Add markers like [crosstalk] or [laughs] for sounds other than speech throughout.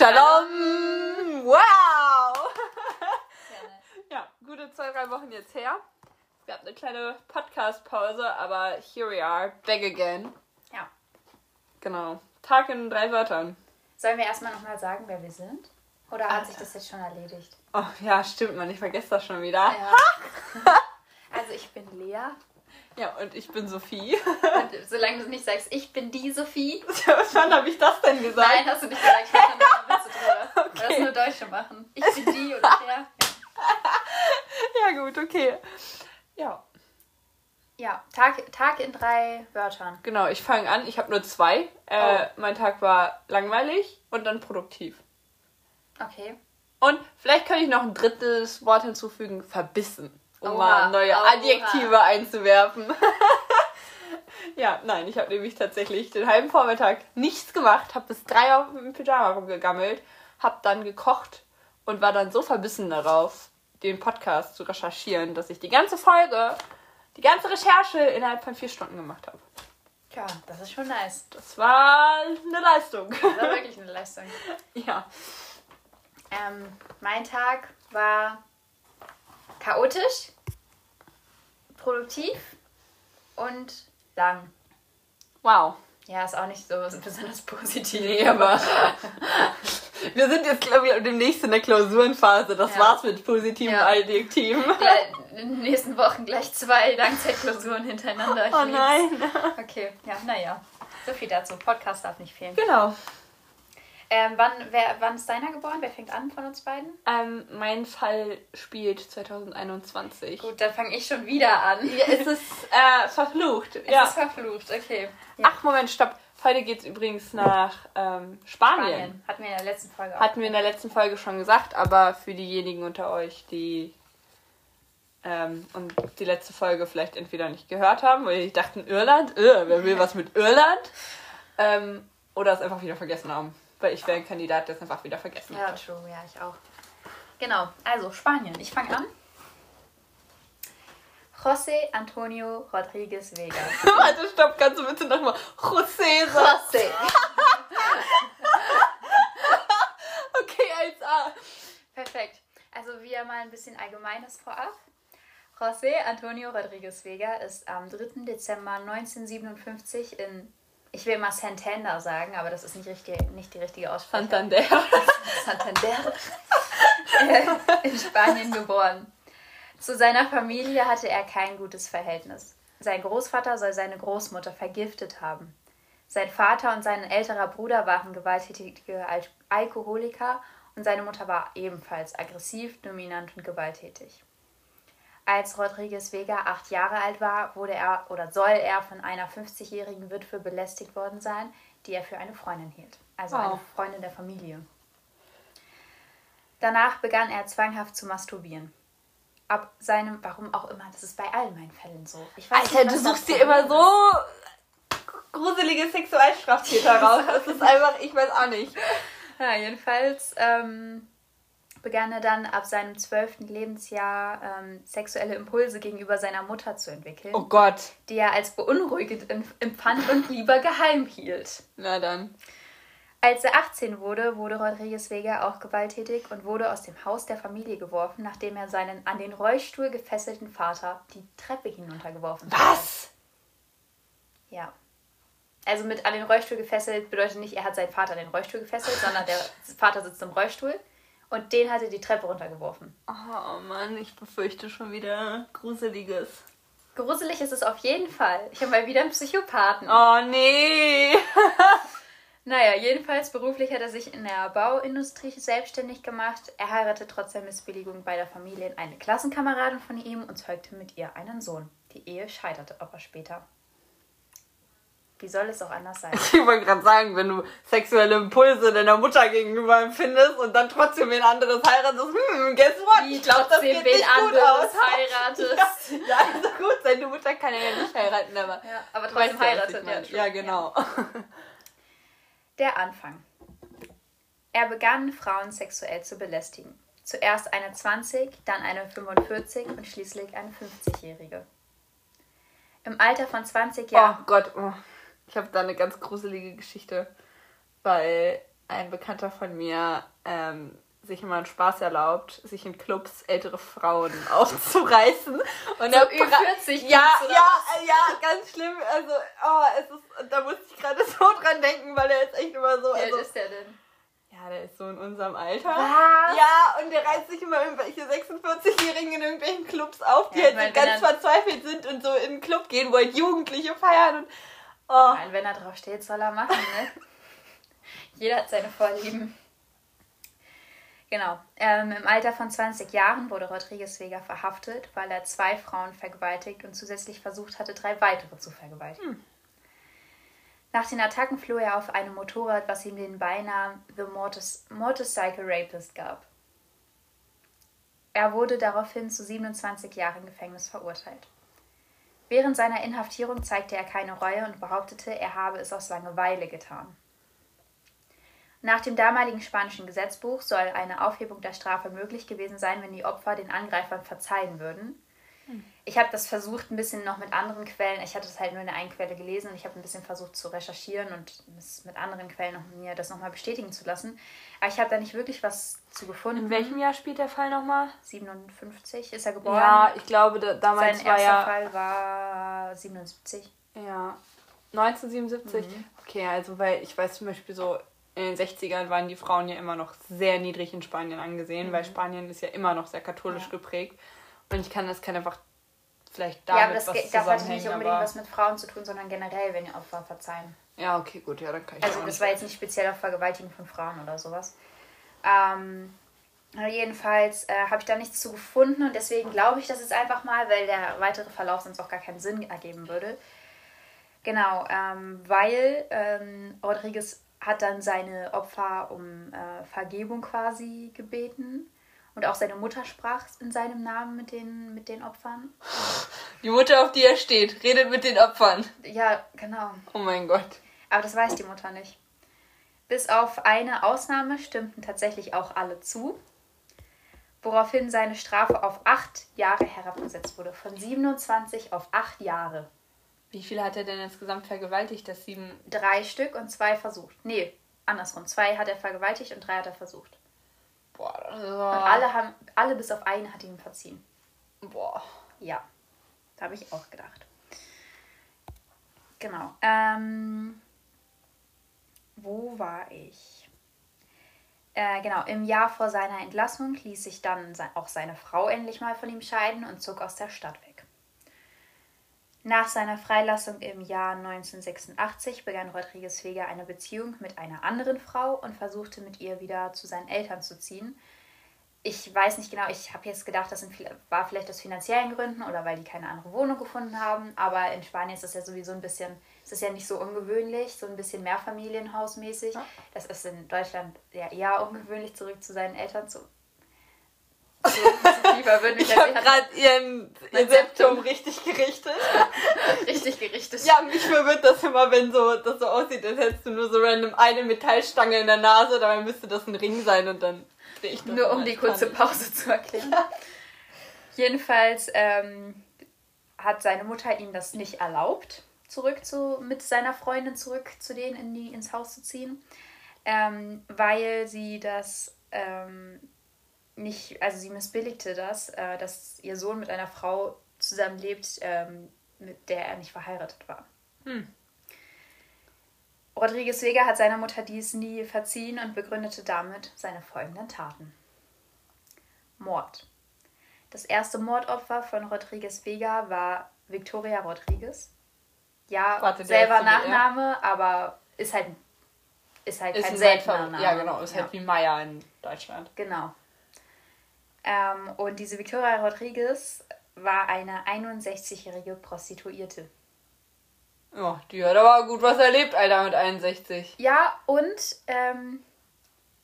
Shalom! Wow! ja, gute zwei, drei Wochen jetzt her. Es gab eine kleine Podcast-Pause, aber here we are, back again. Ja. Genau. Tag in drei Wörtern. Sollen wir erstmal nochmal sagen, wer wir sind? Oder hat sich das jetzt schon erledigt? Oh ja, stimmt, man, ich vergesse das schon wieder. Ja. [laughs] also ich bin Lea. Ja, und ich bin Sophie. Und solange du nicht sagst, ich bin die Sophie. [laughs] Wann habe ich das denn gesagt? Nein, hast du nicht gesagt. Ich [laughs] Das nur Deutsche machen. Ich bin die oder der. Ja. ja, gut, okay. Ja. Ja, Tag, Tag in drei Wörtern. Genau, ich fange an. Ich habe nur zwei. Äh, Oh. Mein Tag war langweilig und dann produktiv. Okay. Und vielleicht kann ich noch ein drittes Wort hinzufügen: verbissen. Um Oha, mal neue oha. Adjektive einzuwerfen. [laughs] ja, nein, ich habe nämlich tatsächlich den halben Vormittag nichts gemacht, habe bis drei auf dem Pyjama rumgegammelt, habe dann gekocht und war dann so verbissen darauf, den Podcast zu recherchieren, dass ich die ganze Folge, die ganze Recherche innerhalb von vier Stunden gemacht habe. Ja, das ist schon nice. Das war eine Leistung. Das war wirklich eine Leistung. [laughs] ja. Ähm, mein Tag war chaotisch, produktiv und lang. Wow. Ja, ist auch nicht so besonders [laughs] positiv. Nee, aber [laughs] wir sind jetzt, glaube ich, demnächst in der Klausurenphase. Das Ja. war's mit positiven Ja. Adjektiven. Gleich- In den nächsten Wochen gleich zwei Langzeitklausuren hintereinander. Ich Oh lieb's. nein. Okay, ja, naja. So viel dazu. Podcast darf nicht fehlen. Genau. Ähm, wann, wer, wann ist deiner geboren? Wer fängt an von uns beiden? Ähm, mein Fall spielt 2021. Gut, dann fange ich schon wieder an. Ja, es ist äh, verflucht. [laughs] Es ja. ist verflucht, okay. Ja. Ach, Moment, stopp. Heute geht's übrigens nach ähm, Spanien. Spanien. Hatten wir in der letzten Folge auch. Hatten wir in der letzten Folge schon gesagt, aber für diejenigen unter euch, die ähm, und die letzte Folge vielleicht entweder nicht gehört haben, weil die dachten Irland, äh, wer will was mit Irland? Ähm, oder es einfach wieder vergessen haben. Weil ich wäre ein Kandidat, der es einfach wieder vergessen Ja, hat. true, ja, ich auch. Genau, also Spanien. Ich fange an. José Antonio Rodríguez Vega. [laughs] Warte, stopp, kannst du bitte nochmal José sagen? José. [laughs] Okay, 1A. Perfekt. Also wieder mal ein bisschen Allgemeines vorab. José Antonio Rodríguez Vega ist am 3. Dezember 1957 in, ich will mal Santander sagen, aber das ist nicht, richtig, nicht die richtige Aussprache. Santander. [laughs] Santander in Spanien geboren. Zu seiner Familie hatte er kein gutes Verhältnis. Sein Großvater soll seine Großmutter vergiftet haben. Sein Vater und sein älterer Bruder waren gewalttätige Al Alkoholiker und seine Mutter war ebenfalls aggressiv, dominant und gewalttätig. Als Rodriguez Vega acht Jahre alt war, wurde er oder soll er von einer 50-jährigen Witwe belästigt worden sein, die er für eine Freundin hielt. Also Wow. eine Freundin der Familie. Danach begann er zwanghaft zu masturbieren. Ab seinem, warum auch immer, das ist bei all meinen Fällen so. Ich weiß Alter, nicht, du suchst dir immer so gruselige Sexualstraftäter raus. [laughs] Das ist einfach, ich weiß auch nicht. Ja, jedenfalls ähm, begann er dann ab seinem zwölften Lebensjahr ähm, sexuelle Impulse gegenüber seiner Mutter zu entwickeln, Oh Gott. die er als beunruhigend em- empfand und lieber geheim hielt. Na dann. Als er 18 wurde, wurde Rodriguez Vega auch gewalttätig und wurde aus dem Haus der Familie geworfen, nachdem er seinen an den Rollstuhl gefesselten Vater die Treppe hinuntergeworfen hatte. Was? Ja. Also mit an den Rollstuhl gefesselt bedeutet nicht, er hat seinen Vater an den Rollstuhl gefesselt, sondern der [laughs] Vater sitzt im Rollstuhl und den hat er die Treppe runtergeworfen. Oh Mann, ich befürchte schon wieder Gruseliges. Gruselig ist es auf jeden Fall. Ich habe mal wieder einen Psychopathen. Oh nee. [laughs] Naja, jedenfalls beruflich hat er sich in der Bauindustrie selbstständig gemacht. Er heiratete trotz der Missbilligung beider Familien eine Klassenkameradin von ihm und zeugte mit ihr einen Sohn. Die Ehe scheiterte aber später. Wie soll es auch anders sein? [laughs] Ich wollte gerade sagen, wenn du sexuelle Impulse deiner Mutter gegenüber empfindest und dann trotzdem wen anderes heiratest, hm, guess what? Wie Ich glaube, das geht wen nicht gut aus. [laughs] heiratest. Ja, ja, also gut, seine Mutter kann er ja nicht heiraten, aber... Ja, aber trotzdem weißt ja, heiratet true. Ja, genau. [laughs] Der Anfang. Er begann, Frauen sexuell zu belästigen. Zuerst eine 20, dann eine 45 und schließlich eine 50-Jährige. Im Alter von 20 Jahren. Oh Gott, oh. ich habe da eine ganz gruselige Geschichte. Weil ein Bekannter von mir ähm, sich immer einen Spaß erlaubt, sich in Clubs ältere Frauen [laughs] aufzureißen. Und So er über pra- 40 Ja, ja, ja, ganz schlimm. Also, oh, es ist, da musste ich gerade [laughs] so dran denken, weil er ist echt immer so. Wie alt Also, ist der denn? ja, der ist so in unserem Alter. Was? Ja, und der reißt sich immer irgendwelche 46-Jährigen in irgendwelchen Clubs auf, die Ja, halt so ganz er- verzweifelt sind und so in einen Club gehen, wo halt Jugendliche feiern und. Oh. Nein, wenn er drauf steht, soll er machen, ne? [laughs] Jeder hat seine Vorlieben. Genau. Ähm, Im Alter von 20 Jahren wurde Rodriguez Vega verhaftet, weil er zwei Frauen vergewaltigt und zusätzlich versucht hatte, drei weitere zu vergewaltigen. Nach den Attacken floh er auf einem Motorrad, was ihm den Beinamen The Motos Motorcycle Rapist gab. Er wurde daraufhin zu 27 Jahren Gefängnis verurteilt. Während seiner Inhaftierung zeigte er keine Reue und behauptete, er habe es aus Langeweile getan. Nach dem damaligen spanischen Gesetzbuch soll eine Aufhebung der Strafe möglich gewesen sein, wenn die Opfer den Angreifern verzeihen würden. Ich habe das versucht, ein bisschen noch mit anderen Quellen. Ich hatte es halt nur in der einen Quelle gelesen und ich habe ein bisschen versucht zu recherchieren und es mit anderen Quellen noch, mir das nochmal bestätigen zu lassen. Aber ich habe da nicht wirklich was zu gefunden. In welchem Jahr spielt der Fall nochmal? 57 ist er geboren. Ja, ich glaube, da, damals Sein war erster ja. Fall war 77. Ja. 1977? Mhm. Okay, also weil ich weiß zum Beispiel so, in den 60ern waren die Frauen ja immer noch sehr niedrig in Spanien angesehen, weil Spanien ist ja immer noch sehr katholisch Mhm. Ja. geprägt. Und ich kann das kann einfach vielleicht Ja, damit aber das, was das zusammenhängen, nicht unbedingt aber- was mit Frauen zu tun, sondern generell, wenn die Opfer verzeihen. Ja, okay, gut, ja, dann kann ich Also das war jetzt nicht speziell auf Vergewaltigung von Frauen oder sowas. Ähm, jedenfalls äh, habe ich da nichts zu gefunden und deswegen glaube ich das jetzt einfach mal, weil der weitere Verlauf sonst auch gar keinen Sinn ergeben würde. Genau, ähm, weil ähm, Rodriguez hat dann seine Opfer um äh, Vergebung quasi gebeten. Und auch seine Mutter sprach in seinem Namen mit den, mit den Opfern. Die Mutter, auf die er steht, redet mit den Opfern. Ja, genau. Oh mein Gott. Aber das weiß die Mutter nicht. Bis auf eine Ausnahme stimmten tatsächlich auch alle zu, woraufhin seine Strafe auf acht Jahre herabgesetzt wurde. Von 27 auf acht Jahre. Wie viele hat er denn insgesamt vergewaltigt? Das sieben. Drei Stück und zwei versucht. Nee, andersrum. Zwei hat er vergewaltigt und drei hat er versucht. Boah, das Und alle haben, alle bis auf einen hat ihm verziehen. Boah. Ja, da habe ich auch gedacht. Genau. Ähm, wo war ich? Äh, genau, im Jahr vor seiner Entlassung ließ sich dann auch seine Frau endlich mal von ihm scheiden und zog aus der Stadt weg. Nach seiner Freilassung im Jahr 1986 begann Rodriguez Vega eine Beziehung mit einer anderen Frau und versuchte mit ihr wieder zu seinen Eltern zu ziehen. Ich weiß nicht genau, ich habe jetzt gedacht, das sind, war vielleicht aus finanziellen Gründen oder weil die keine andere Wohnung gefunden haben. Aber in Spanien ist das ja sowieso ein bisschen, es ist ja nicht so ungewöhnlich, so ein bisschen Mehrfamilienhausmäßig. Das ist in Deutschland ja eher ungewöhnlich, zurück zu seinen Eltern zu. So, tiefer würden wir Ich habe gerade ihren, ihr Mein Septum richtig gerichtet. [laughs] richtig gerichtet. Ja, mich verwirrt das immer, wenn so, das so aussieht, als hättest du nur so random eine Metallstange in der Nase, dabei müsste das ein Ring sein und dann drehe ich das. Nur um die kurze. Pause zu erklären. Jedenfalls ähm, hat seine Mutter ihm das nicht erlaubt, zurück zu, mit seiner Freundin zurück zu denen in die, ins Haus zu ziehen, ähm, weil sie das ähm, nicht, also sie missbilligte das, äh, dass ihr Sohn mit einer Frau zusammenlebt, ähm, mit der er nicht verheiratet war. Hm. Rodriguez Vega hat seiner Mutter dies nie verziehen und begründete damit seine folgenden Taten. Mord. Das erste Mordopfer von Rodriguez Vega war Victoria Rodriguez. Ja, Warte, selber er? Nachname, aber ist halt, ist halt Ist kein ein seltener Seltner, Name. Ja, genau, ist Ja. halt wie Maya in Deutschland. Genau. Ähm, und diese Victoria Rodriguez war eine 61-jährige Prostituierte. Oh, die hat aber gut was erlebt, Alter, mit 61. Ja, und ähm,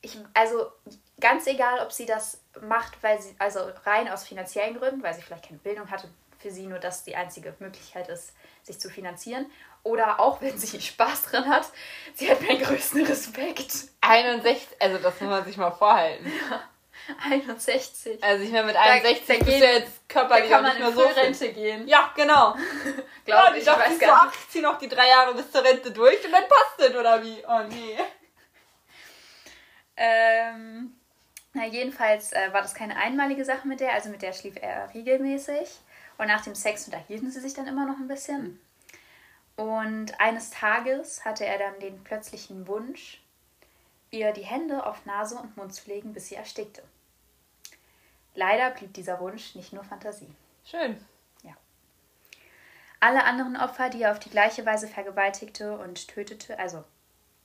ich, also ganz egal, ob sie das macht, weil sie, also rein aus finanziellen Gründen, weil sie vielleicht keine Bildung hatte, für sie nur das die einzige Möglichkeit ist, sich zu finanzieren. Oder auch wenn sie Spaß dran hat, sie hat meinen größten Respekt. 61, also das muss man sich mal vorhalten. 61. Also ich meine, mit Da- 61 da bist gehen- du jetzt Da körperlich kann auch man nicht mehr so. Frührente gehen. Ja, genau. [laughs] Glaube ja, ich, dachte, weiß ich so, gar ach, ich zieh noch die drei Jahre bis zur Rente durch und dann passt das, oder wie? Oh nee. Ähm, na, jedenfalls äh, war das keine einmalige Sache mit der, also mit der schlief er regelmäßig. Und nach dem Sex unterhielten sie sich dann immer noch ein bisschen. Und eines Tages hatte er dann den plötzlichen Wunsch, ihr die Hände auf Nase und Mund zu legen, bis sie erstickte. Leider blieb dieser Wunsch nicht nur Fantasie. Schön. Alle anderen Opfer, die er auf die gleiche Weise vergewaltigte und tötete, also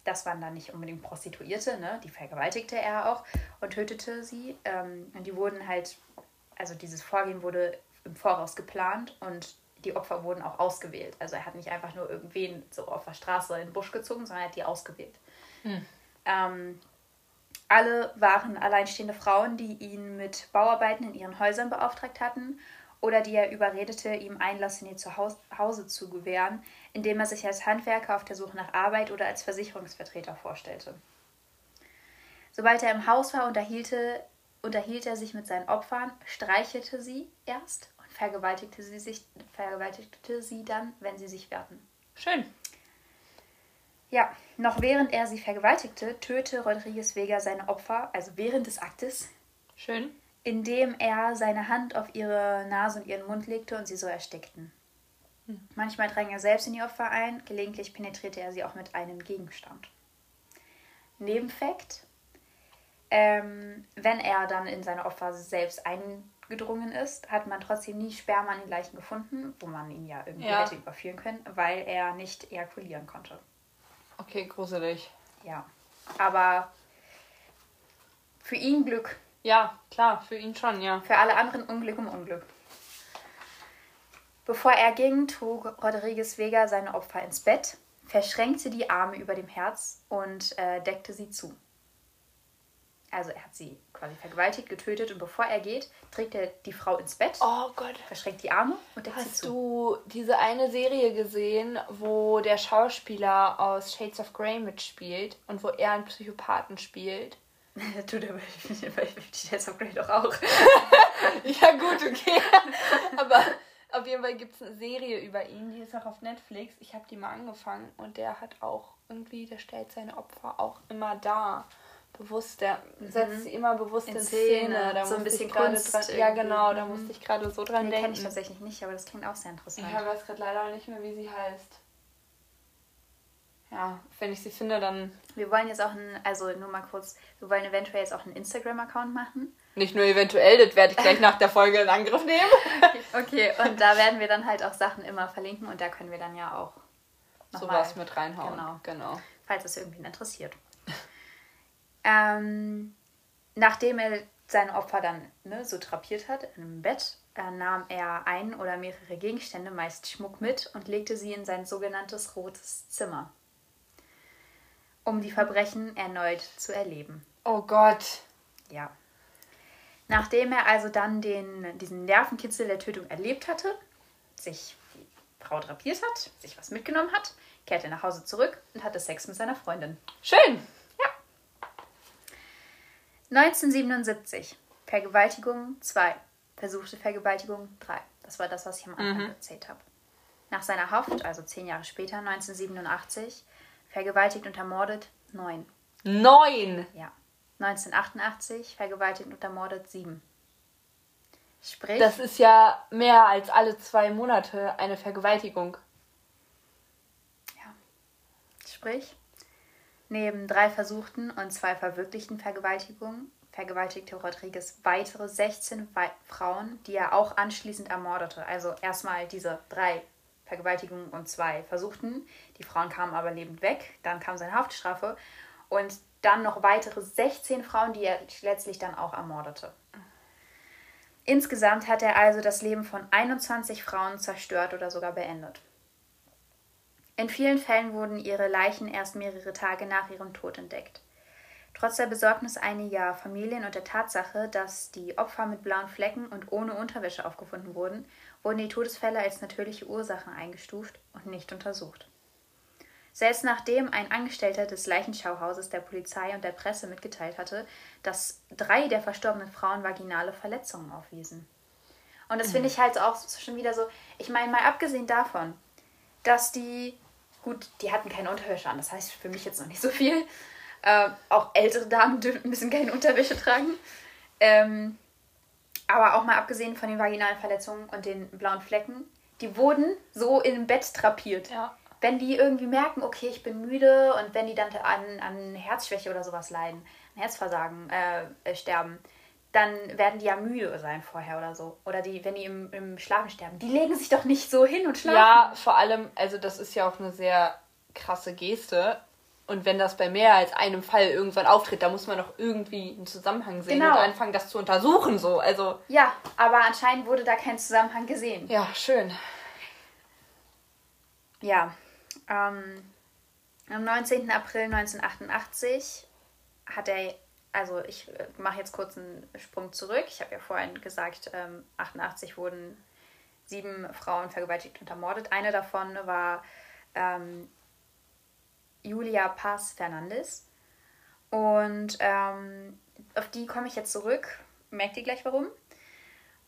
das waren dann nicht unbedingt Prostituierte, ne? die vergewaltigte er auch und tötete sie. Ähm, und die wurden halt, also dieses Vorgehen wurde im Voraus geplant und die Opfer wurden auch ausgewählt. Also er hat nicht einfach nur irgendwen so auf der Straße in den Busch gezogen, sondern er hat die ausgewählt. Ähm, alle waren alleinstehende Frauen, die ihn mit Bauarbeiten in ihren Häusern beauftragt hatten oder die er überredete, ihm Einlass in ihr Zuhause zu gewähren, indem er sich als Handwerker auf der Suche nach Arbeit oder als Versicherungsvertreter vorstellte. Sobald er im Haus war, unterhielt, er sich mit seinen Opfern, streichelte sie erst und vergewaltigte sie, sich, vergewaltigte sie dann, wenn sie sich wehrten. Schön. Ja, noch während er sie vergewaltigte, tötete Rodriguez Vega seine Opfer, also während des Aktes, Schön. indem er seine Hand auf ihre Nase und ihren Mund legte und sie so erstickten. Manchmal drang er selbst in die Opfer ein, gelegentlich penetrierte er sie auch mit einem Gegenstand. Nebenfakt, ähm, wenn er dann in seine Opfer selbst eingedrungen ist, hat man trotzdem nie Sperma an den Leichen gefunden, wo man ihn ja irgendwie Ja. hätte überführen können, weil er nicht ejakulieren konnte. Okay, gruselig. Ja, aber für ihn Glück, Ja, klar, für ihn schon, ja. für alle anderen Unglück um Unglück. Bevor er ging, trug Rodriguez Vega seine Opfer ins Bett, verschränkte die Arme über dem Herz und äh, deckte sie zu. Also er hat sie quasi vergewaltigt, getötet und bevor er geht, trägt er die Frau ins Bett, Oh Gott. verschränkt die Arme und sie Hast du diese eine Serie gesehen, wo der Schauspieler aus Shades of Grey mitspielt und wo er einen Psychopathen spielt? [laughs] Tut er bei Shades of Grey doch auch. [laughs] Ja, gut, okay. Aber auf jeden Fall gibt es eine Serie über ihn, die ist auch auf Netflix. Ich habe die mal angefangen und der hat auch irgendwie, der stellt seine Opfer auch immer dar. Bewusst, der setzt sie immer bewusst in, In Szene. Szene. Da So ein bisschen Kunst dran, Ja, genau, da Mhm. musste ich gerade so dran Den denken. kenne ich tatsächlich nicht, aber das klingt auch sehr interessant. Ich weiß gerade leider nicht mehr, wie sie heißt. Ja, wenn ich sie finde, dann Wir wollen jetzt auch ein, also nur mal kurz, wir wollen eventuell jetzt auch einen Instagram-Account machen. nicht nur eventuell, das werde ich gleich nach der Folge in Angriff nehmen. [laughs] Okay, und da werden wir dann halt auch Sachen immer verlinken und da können wir dann ja auch Sowas mit reinhauen. Genau. genau. falls es irgendwen interessiert. Ähm, nachdem er seine Opfer dann ne, so drapiert hat im Bett, äh, nahm er ein oder mehrere Gegenstände, meist Schmuck, mit und legte sie in sein sogenanntes rotes Zimmer, um die Verbrechen erneut zu erleben. Oh Gott. Ja. Nachdem er also dann den, diesen Nervenkitzel der Tötung erlebt hatte, sich die Frau drapiert hat, sich was mitgenommen hat, kehrte er nach Hause zurück und hatte Sex mit seiner Freundin. Schön. 1977. Vergewaltigung 2. Versuchte Vergewaltigung 3. Das war das, was ich am Anfang Mhm. erzählt habe. Nach seiner Haft, also zehn Jahre später, 1987, vergewaltigt und ermordet 9. Neun. Ja. 1988 vergewaltigt und ermordet 7. Sprich, Das ist ja mehr als alle zwei Monate eine Vergewaltigung. sprich, neben drei versuchten und zwei verwirklichten Vergewaltigungen vergewaltigte Rodriguez weitere 16 Wei Frauen, die er auch anschließend ermordete. Also erstmal diese drei Vergewaltigungen und zwei versuchten. Die Frauen kamen aber lebend weg. Dann kam seine Haftstrafe. Und dann noch weitere 16 Frauen, die er letztlich dann auch ermordete. Insgesamt hat er also das Leben von 21 Frauen zerstört oder sogar beendet. In vielen Fällen wurden ihre Leichen erst mehrere Tage nach ihrem Tod entdeckt. Trotz der Besorgnis einiger Familien und der Tatsache, dass die Opfer mit blauen Flecken und ohne Unterwäsche aufgefunden wurden, wurden die Todesfälle als natürliche Ursachen eingestuft und nicht untersucht. Selbst nachdem ein Angestellter des Leichenschauhauses der Polizei und der Presse mitgeteilt hatte, dass drei der verstorbenen Frauen vaginale Verletzungen aufwiesen. Und das finde ich halt auch schon wieder so, ich meine mal abgesehen davon, dass die, gut, die hatten keine Unterwäsche an, das heißt für mich jetzt noch nicht so viel, Ähm, auch ältere Damen dürfen ein bisschen keine Unterwäsche tragen. Ähm, aber auch mal abgesehen von den vaginalen Verletzungen und den blauen Flecken, die wurden so im Bett trapiert. Ja. Wenn die irgendwie merken, okay, ich bin müde und wenn die dann an, an Herzschwäche oder sowas leiden, an Herzversagen äh, äh, sterben, dann werden die ja müde sein vorher oder so. Oder die, wenn die im, im Schlafen sterben, die legen sich doch nicht so hin und schlafen. Ja, vor allem, also das ist ja auch eine sehr krasse Geste. Und wenn das bei mehr als einem Fall irgendwann auftritt, da muss man doch irgendwie einen Zusammenhang sehen Genau. und anfangen, das zu untersuchen. So, also Ja, aber anscheinend wurde da kein Zusammenhang gesehen. ja, schön. Ja, ähm, am 19. April 1988 hat er, also ich äh, mache jetzt kurz einen Sprung zurück. Ich habe ja vorhin gesagt, ähm, 88 wurden sieben Frauen vergewaltigt und ermordet. Eine davon war ähm, Julia Paz Fernandes. Und ähm, auf die komme ich jetzt zurück. Merkt ihr gleich warum?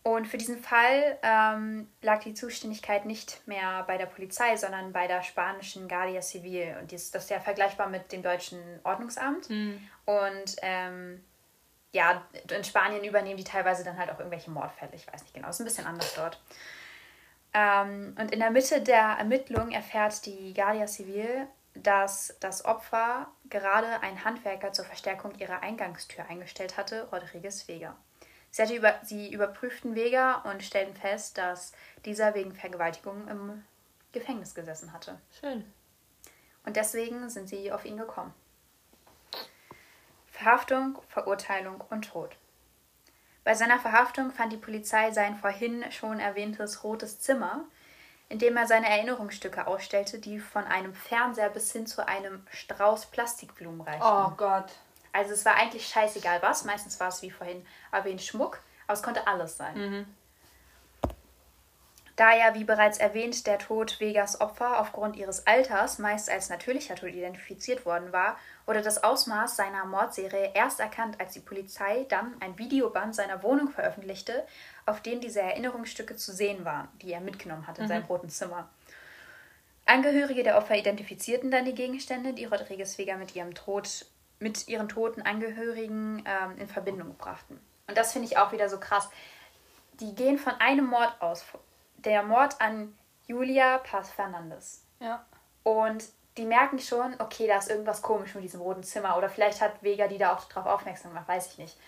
Und für diesen Fall ähm, lag die Zuständigkeit nicht mehr bei der Polizei, sondern bei der spanischen Guardia Civil. Und dies, das ist ja vergleichbar mit dem deutschen Ordnungsamt. Und ähm, ja, in Spanien übernehmen die teilweise dann halt auch irgendwelche Mordfälle. Ich weiß nicht genau, ist ein bisschen anders dort. Ähm, und in der Mitte der Ermittlung erfährt die Guardia Civil, dass das Opfer gerade einen Handwerker zur Verstärkung ihrer Eingangstür eingestellt hatte, Rodriguez Vega. Sie, hatte über, sie überprüften Vega und stellten fest, dass dieser wegen Vergewaltigung im Gefängnis gesessen hatte. Schön. Und deswegen sind sie auf ihn gekommen. Verhaftung, Verurteilung und Tod. Bei seiner Verhaftung fand die Polizei sein vorhin schon erwähntes rotes Zimmer, in dem er seine Erinnerungsstücke ausstellte, die von einem Fernseher bis hin zu einem Strauß Plastikblumen reichten. Oh Gott. Also es war eigentlich scheißegal was. Meistens war es wie vorhin erwähnt Schmuck, aber es konnte alles sein. Da ja, wie bereits erwähnt, der Tod Vegas Opfer aufgrund ihres Alters meist als natürlicher Tod identifiziert worden war, wurde das Ausmaß seiner Mordserie erst erkannt, als die Polizei dann ein Videoband seiner Wohnung veröffentlichte, auf dem diese Erinnerungsstücke zu sehen waren, die er mitgenommen hat in seinem roten Zimmer. Angehörige der Opfer identifizierten dann die Gegenstände, die Rodriguez Vega mit ihrem Tod, mit ihren toten Angehörigen ähm, in Verbindung brachten. Und das finde ich auch wieder so krass. Die gehen von einem Mord aus, der Mord an Julia Paz Fernandes. Ja. Und die merken schon, okay, da ist irgendwas komisch mit diesem roten Zimmer. Oder vielleicht hat Vega die da auch drauf aufmerksam gemacht, weiß ich nicht.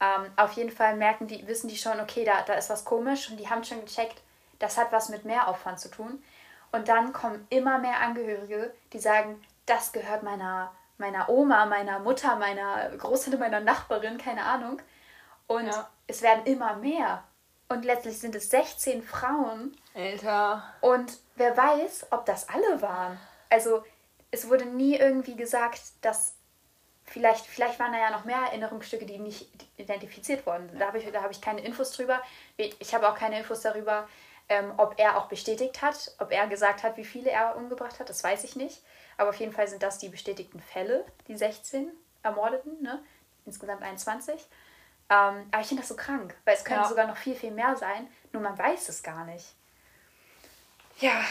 Ähm, auf jeden Fall merken die, wissen die schon, okay, da, da ist was komisch und die haben schon gecheckt, das hat was mit Mehraufwand zu tun. Und dann kommen immer mehr Angehörige, die sagen, das gehört meiner, meiner Oma, meiner Mutter, meiner Großtante, meiner Nachbarin, keine Ahnung. Und Ja. es werden immer mehr. Und letztlich sind es 16 Frauen. Alter. Und wer weiß, ob das alle waren. Also es wurde nie irgendwie gesagt, dass vielleicht, vielleicht waren da ja noch mehr Erinnerungsstücke, die nicht identifiziert wurden. Da habe ich, da habe ich keine Infos drüber. Ich habe auch keine Infos darüber, ähm, ob er auch bestätigt hat, ob er gesagt hat, wie viele er umgebracht hat. Das weiß ich nicht. Aber auf jeden Fall sind das die bestätigten Fälle, die 16 Ermordeten, ne? insgesamt 21. Ähm, aber ich finde das so krank, weil es können Ja. sogar noch viel, viel mehr sein, nur man weiß es gar nicht. Ja.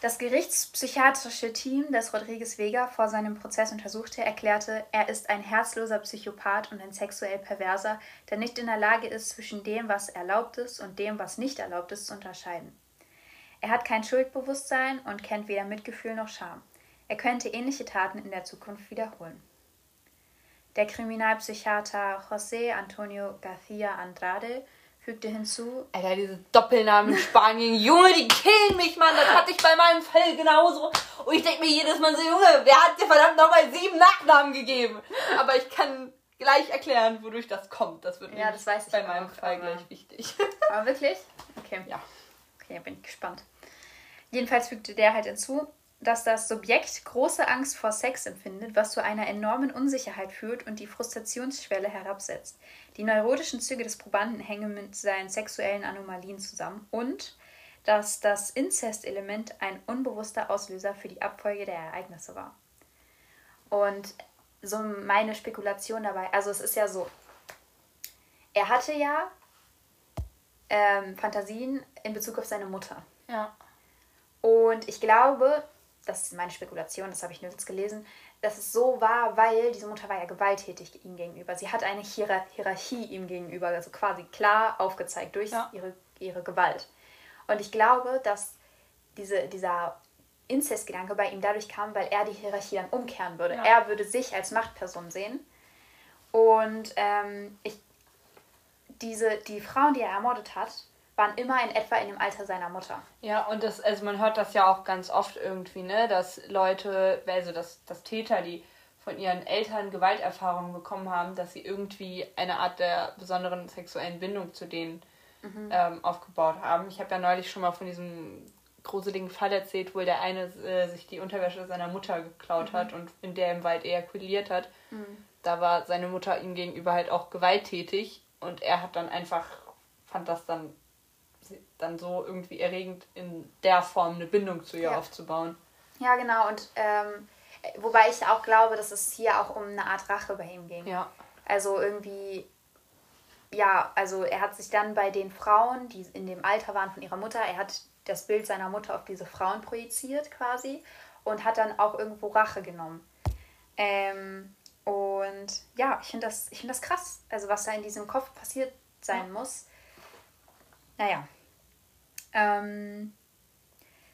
Das gerichtspsychiatrische Team, das Rodriguez Vega vor seinem Prozess untersuchte, erklärte, er ist ein herzloser Psychopath und ein sexuell Perverser, der nicht in der Lage ist, zwischen dem, was erlaubt ist und dem, was nicht erlaubt ist, zu unterscheiden. Er hat kein Schuldbewusstsein und kennt weder Mitgefühl noch Scham. Er könnte ähnliche Taten in der Zukunft wiederholen. Der Kriminalpsychiater José Antonio García Andrade fügte hinzu, Alter, diese Doppelnamen in Spanien. [laughs] Junge, die killen mich, Mann. Das hatte ich bei meinem Fall genauso. Und ich denke mir jedes Mal so, Junge, wer hat dir verdammt nochmal sieben Nachnamen gegeben? Aber ich kann gleich erklären, wodurch das kommt. Das wird Ja, das weiß ich bei meinem Fall gleich wichtig. [laughs] Aber wirklich? Okay. Ja. Okay, bin ich gespannt. Jedenfalls fügte der halt hinzu, dass das Subjekt große Angst vor Sex empfindet, was zu einer enormen Unsicherheit führt und die Frustrationsschwelle herabsetzt. Die neurotischen Züge des Probanden hängen mit seinen sexuellen Anomalien zusammen und dass das Inzestelement ein unbewusster Auslöser für die Abfolge der Ereignisse war. Und so meine Spekulation dabei, also es ist ja so, er hatte ja ähm, Fantasien in Bezug auf seine Mutter. Ja. Und ich glaube, das ist meine Spekulation, das habe ich nirgends gelesen, dass es so war, weil diese Mutter war ja gewalttätig ihm gegenüber. Sie hat eine Hier Hierarchie ihm gegenüber, also quasi klar aufgezeigt durch ja. ihre, ihre Gewalt. Und ich glaube, dass diese, dieser Inzestgedanke bei ihm dadurch kam, weil er die Hierarchie dann umkehren würde. Ja. Er würde sich als Machtperson sehen. Und ähm, ich, diese, die Frauen, die er ermordet hat, waren immer in etwa in dem Alter seiner Mutter. Ja, und das, also man hört das ja auch ganz oft irgendwie, ne, dass Leute, also dass, dass Täter, die von ihren Eltern Gewalterfahrungen bekommen haben, dass sie irgendwie eine Art der besonderen sexuellen Bindung zu denen mhm. ähm, aufgebaut haben. Ich habe ja neulich schon mal von diesem gruseligen Fall erzählt, wo der eine äh, sich die Unterwäsche seiner Mutter geklaut mhm. hat und in der im Wald ejakuliert hat. Mhm. Da war seine Mutter ihm gegenüber halt auch gewalttätig und er hat dann einfach, fand das dann dann so irgendwie erregend in der Form eine Bindung zu ihr ja. aufzubauen. Ja, genau. Und ähm, wobei ich auch glaube, dass es hier auch um eine Art Rache bei ihm ging. Ja. Also irgendwie, ja, also er hat sich dann bei den Frauen, die in dem Alter waren von ihrer Mutter, er hat das Bild seiner Mutter auf diese Frauen projiziert quasi und hat dann auch irgendwo Rache genommen. Ähm, und ja, ich finde das, find das krass, also was da in diesem Kopf passiert sein ja. muss. Naja, ähm,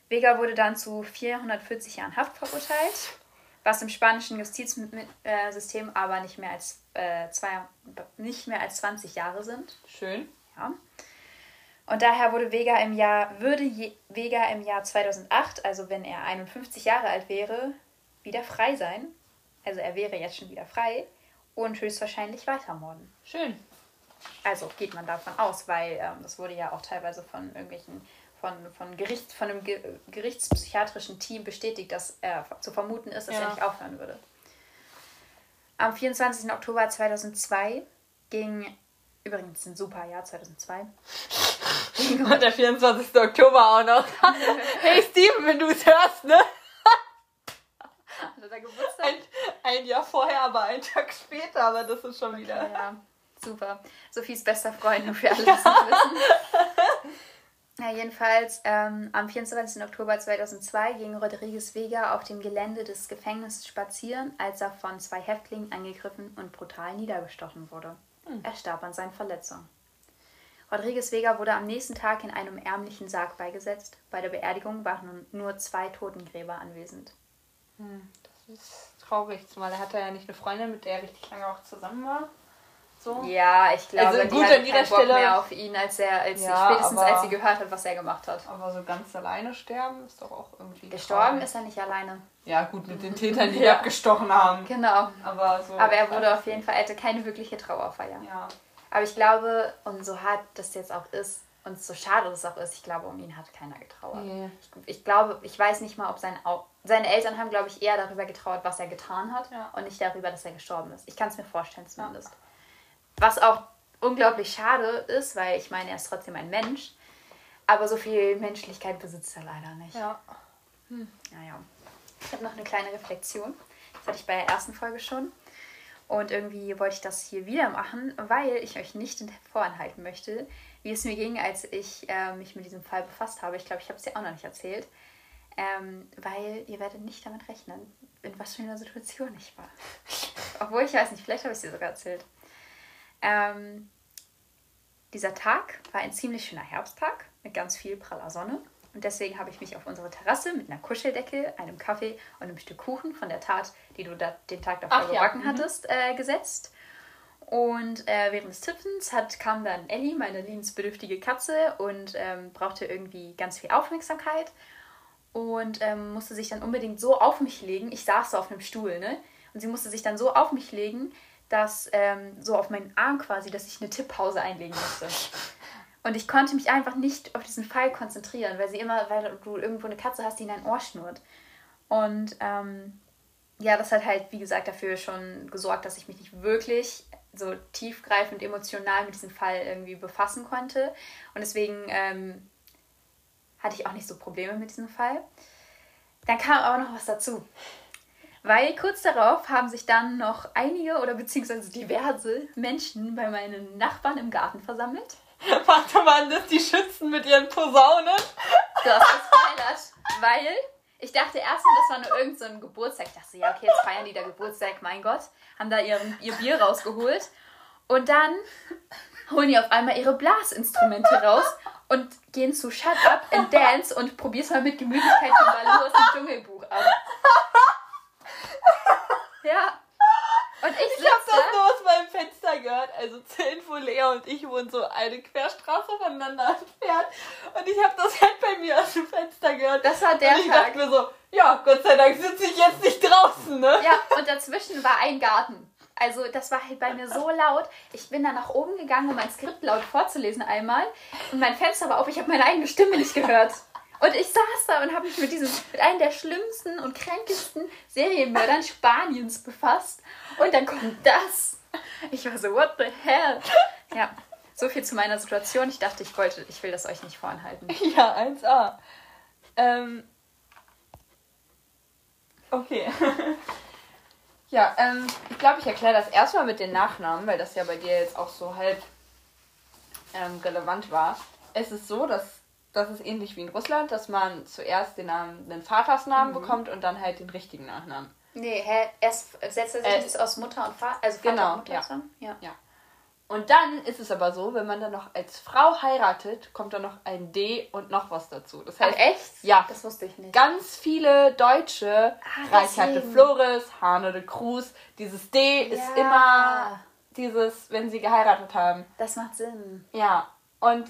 Vega wurde dann zu 440 Jahren Haft verurteilt, was im spanischen Justizsystem aber nicht mehr als, äh, zwei, nicht mehr als 20 Jahre sind. Schön. Ja. Und daher wurde Vega im Jahr, würde Je Vega im Jahr 2008, also wenn er 51 Jahre alt wäre, wieder frei sein. Also er wäre jetzt schon wieder frei und höchstwahrscheinlich weitermorden. Schön. Also geht man davon aus, weil ähm, das wurde ja auch teilweise von irgendwelchen, von, von, Gericht, von einem Ge gerichtspsychiatrischen Team bestätigt, dass er zu vermuten ist, dass ja. er nicht aufhören würde. Am 24. Oktober 2002 ging, übrigens ein super Jahr 2002. [laughs] Und der 24. Oktober auch noch. [laughs] hey Steven, wenn du es hörst, ne? Hatte der Geburtstag? Ein, ein Jahr vorher, aber einen Tag später, aber das ist schon wieder. Okay, ja. Super. Sophies bester Freund, nur für alle, die [laughs] es wissen. Ja, jedenfalls ähm, am 24. Oktober 2002 ging Rodriguez Vega auf dem Gelände des Gefängnisses spazieren, als er von zwei Häftlingen angegriffen und brutal niedergestochen wurde. Hm. Er starb an seinen Verletzungen. Rodriguez Vega wurde am nächsten Tag in einem ärmlichen Sarg beigesetzt. Bei der Beerdigung waren nur zwei Totengräber anwesend. Hm, das ist traurig, zumal er hatte ja nicht eine Freundin, mit der er richtig lange auch zusammen war. So. Ja, ich glaube, also gut, die hat an Stelle mehr auf ihn, als er, als ja, spätestens aber, als sie gehört hat, was er gemacht hat. Aber so ganz alleine sterben ist doch auch irgendwie. Gestorben traurig. ist er nicht alleine. Ja, gut, mit den [laughs] Tätern, die ihn abgestochen haben. Genau. Aber, so aber er wurde auf jeden Fall, er hatte keine wirkliche Trauerfeier. Ja. Aber ich glaube, und so hart das jetzt auch ist, und so schade es auch ist, ich glaube, um ihn hat keiner getrauert. Yeah. Ich, ich, glaube, ich weiß nicht mal, ob sein, seine Eltern haben, glaube ich, eher darüber getrauert, was er getan hat ja. und nicht darüber, dass er gestorben ist. Ich kann es mir vorstellen zumindest. Ja. Was auch unglaublich schade ist, weil ich meine, er ist trotzdem ein Mensch. Aber so viel Menschlichkeit besitzt er leider nicht. Ja. Hm. Naja. Ich habe noch eine kleine Reflexion. Das hatte ich bei der ersten Folge schon. Und irgendwie wollte ich das hier wieder machen, weil ich euch nicht voranhalten möchte, wie es mir ging, als ich äh, mich mit diesem Fall befasst habe. Ich glaube, ich habe es dir auch noch nicht erzählt. Ähm, weil ihr werdet nicht damit rechnen, in was für einer Situation ich war. [laughs] Obwohl ich weiß nicht, vielleicht habe ich es dir sogar erzählt. Ähm, dieser Tag war ein ziemlich schöner Herbsttag mit ganz viel praller Sonne. Und deswegen habe ich mich auf unsere Terrasse mit einer Kuscheldecke, einem Kaffee und einem Stück Kuchen von der Tat, die du da, den Tag davor Ach, gebacken ja. Mhm. hattest, äh, gesetzt. Und äh, während des Tippens hat, kam dann Ellie, meine liebensbedürftige Katze, und ähm, brauchte irgendwie ganz viel Aufmerksamkeit und ähm, musste sich dann unbedingt so auf mich legen. Ich saß so auf einem Stuhl, ne? Und sie musste sich dann so auf mich legen, dass ähm, so auf meinen Arm quasi, dass ich eine Tipppause einlegen musste. Und ich konnte mich einfach nicht auf diesen Fall konzentrieren, weil sie immer, weil du irgendwo eine Katze hast, die in dein Ohr schnurrt. Und ähm, ja, das hat halt, wie gesagt, dafür schon gesorgt, dass ich mich nicht wirklich so tiefgreifend emotional mit diesem Fall irgendwie befassen konnte. Und deswegen ähm, hatte ich auch nicht so Probleme mit diesem Fall. Dann kam aber noch was dazu. Weil kurz darauf haben sich dann noch einige oder beziehungsweise diverse Menschen bei meinen Nachbarn im Garten versammelt. Warte mal, das die Schützen mit ihren Posaunen? Du hast gespoilert, weil Ich dachte erstmal, das war nur irgendein so Geburtstag. Ich dachte, ja, okay, jetzt feiern die da Geburtstag, mein Gott. Haben da ihren, ihr Bier rausgeholt. Und dann holen die auf einmal ihre Blasinstrumente raus und gehen zu Shut Up and Dance und probier's mal mit Gemütlichkeit von Baloo aus dem Dschungelbuch ab. Ja. Und ich Ich hab sitze das nur aus meinem Fenster gehört. Also zur Info, Lea und ich wohnen so eine Querstraße voneinander entfernt. Und ich habe das halt bei mir aus dem Fenster gehört. Das war der und ich Tag. dachte mir so, ja, Gott sei Dank sitze ich jetzt nicht draußen, ne? Ja, und dazwischen war ein Garten. Also das war halt bei mir so laut. Ich bin dann nach oben gegangen, um mein Skript laut vorzulesen einmal. Und mein Fenster war auf, ich habe meine eigene Stimme nicht gehört. Und ich saß da und habe mich mit diesem, mit einem der schlimmsten und kränkesten Serienmördern Spaniens befasst. Und dann kommt das. Ich war so, what the hell? Ja, so viel zu meiner Situation. Ich dachte, ich wollte, ich will das euch nicht vorenthalten. [laughs] Ja, 1A. Ähm. Okay. [laughs] ja, ähm, ich glaube, ich erkläre das erstmal mit den Nachnamen, weil das ja bei dir jetzt auch so halb ähm, relevant war. Es ist so, dass das ist ähnlich wie in Russland, dass man zuerst den Namen, den Vatersnamen bekommt und dann halt den richtigen Nachnamen. Nee, hä? Erst setzt er sich Äh, aus Mutter und Vater, also Vater genau, und Mutter ja. zusammen? Ja. Ja. Und dann ist es aber so, wenn man dann noch als Frau heiratet, kommt dann noch ein D und noch was dazu. Das heißt, Ach, echt? Ja. Das wusste ich nicht. ganz viele Deutsche, Ah, Reichard de. Flores, Hane de Cruz, dieses D ist Ja. immer dieses, wenn sie geheiratet haben. Das macht Sinn. Ja, und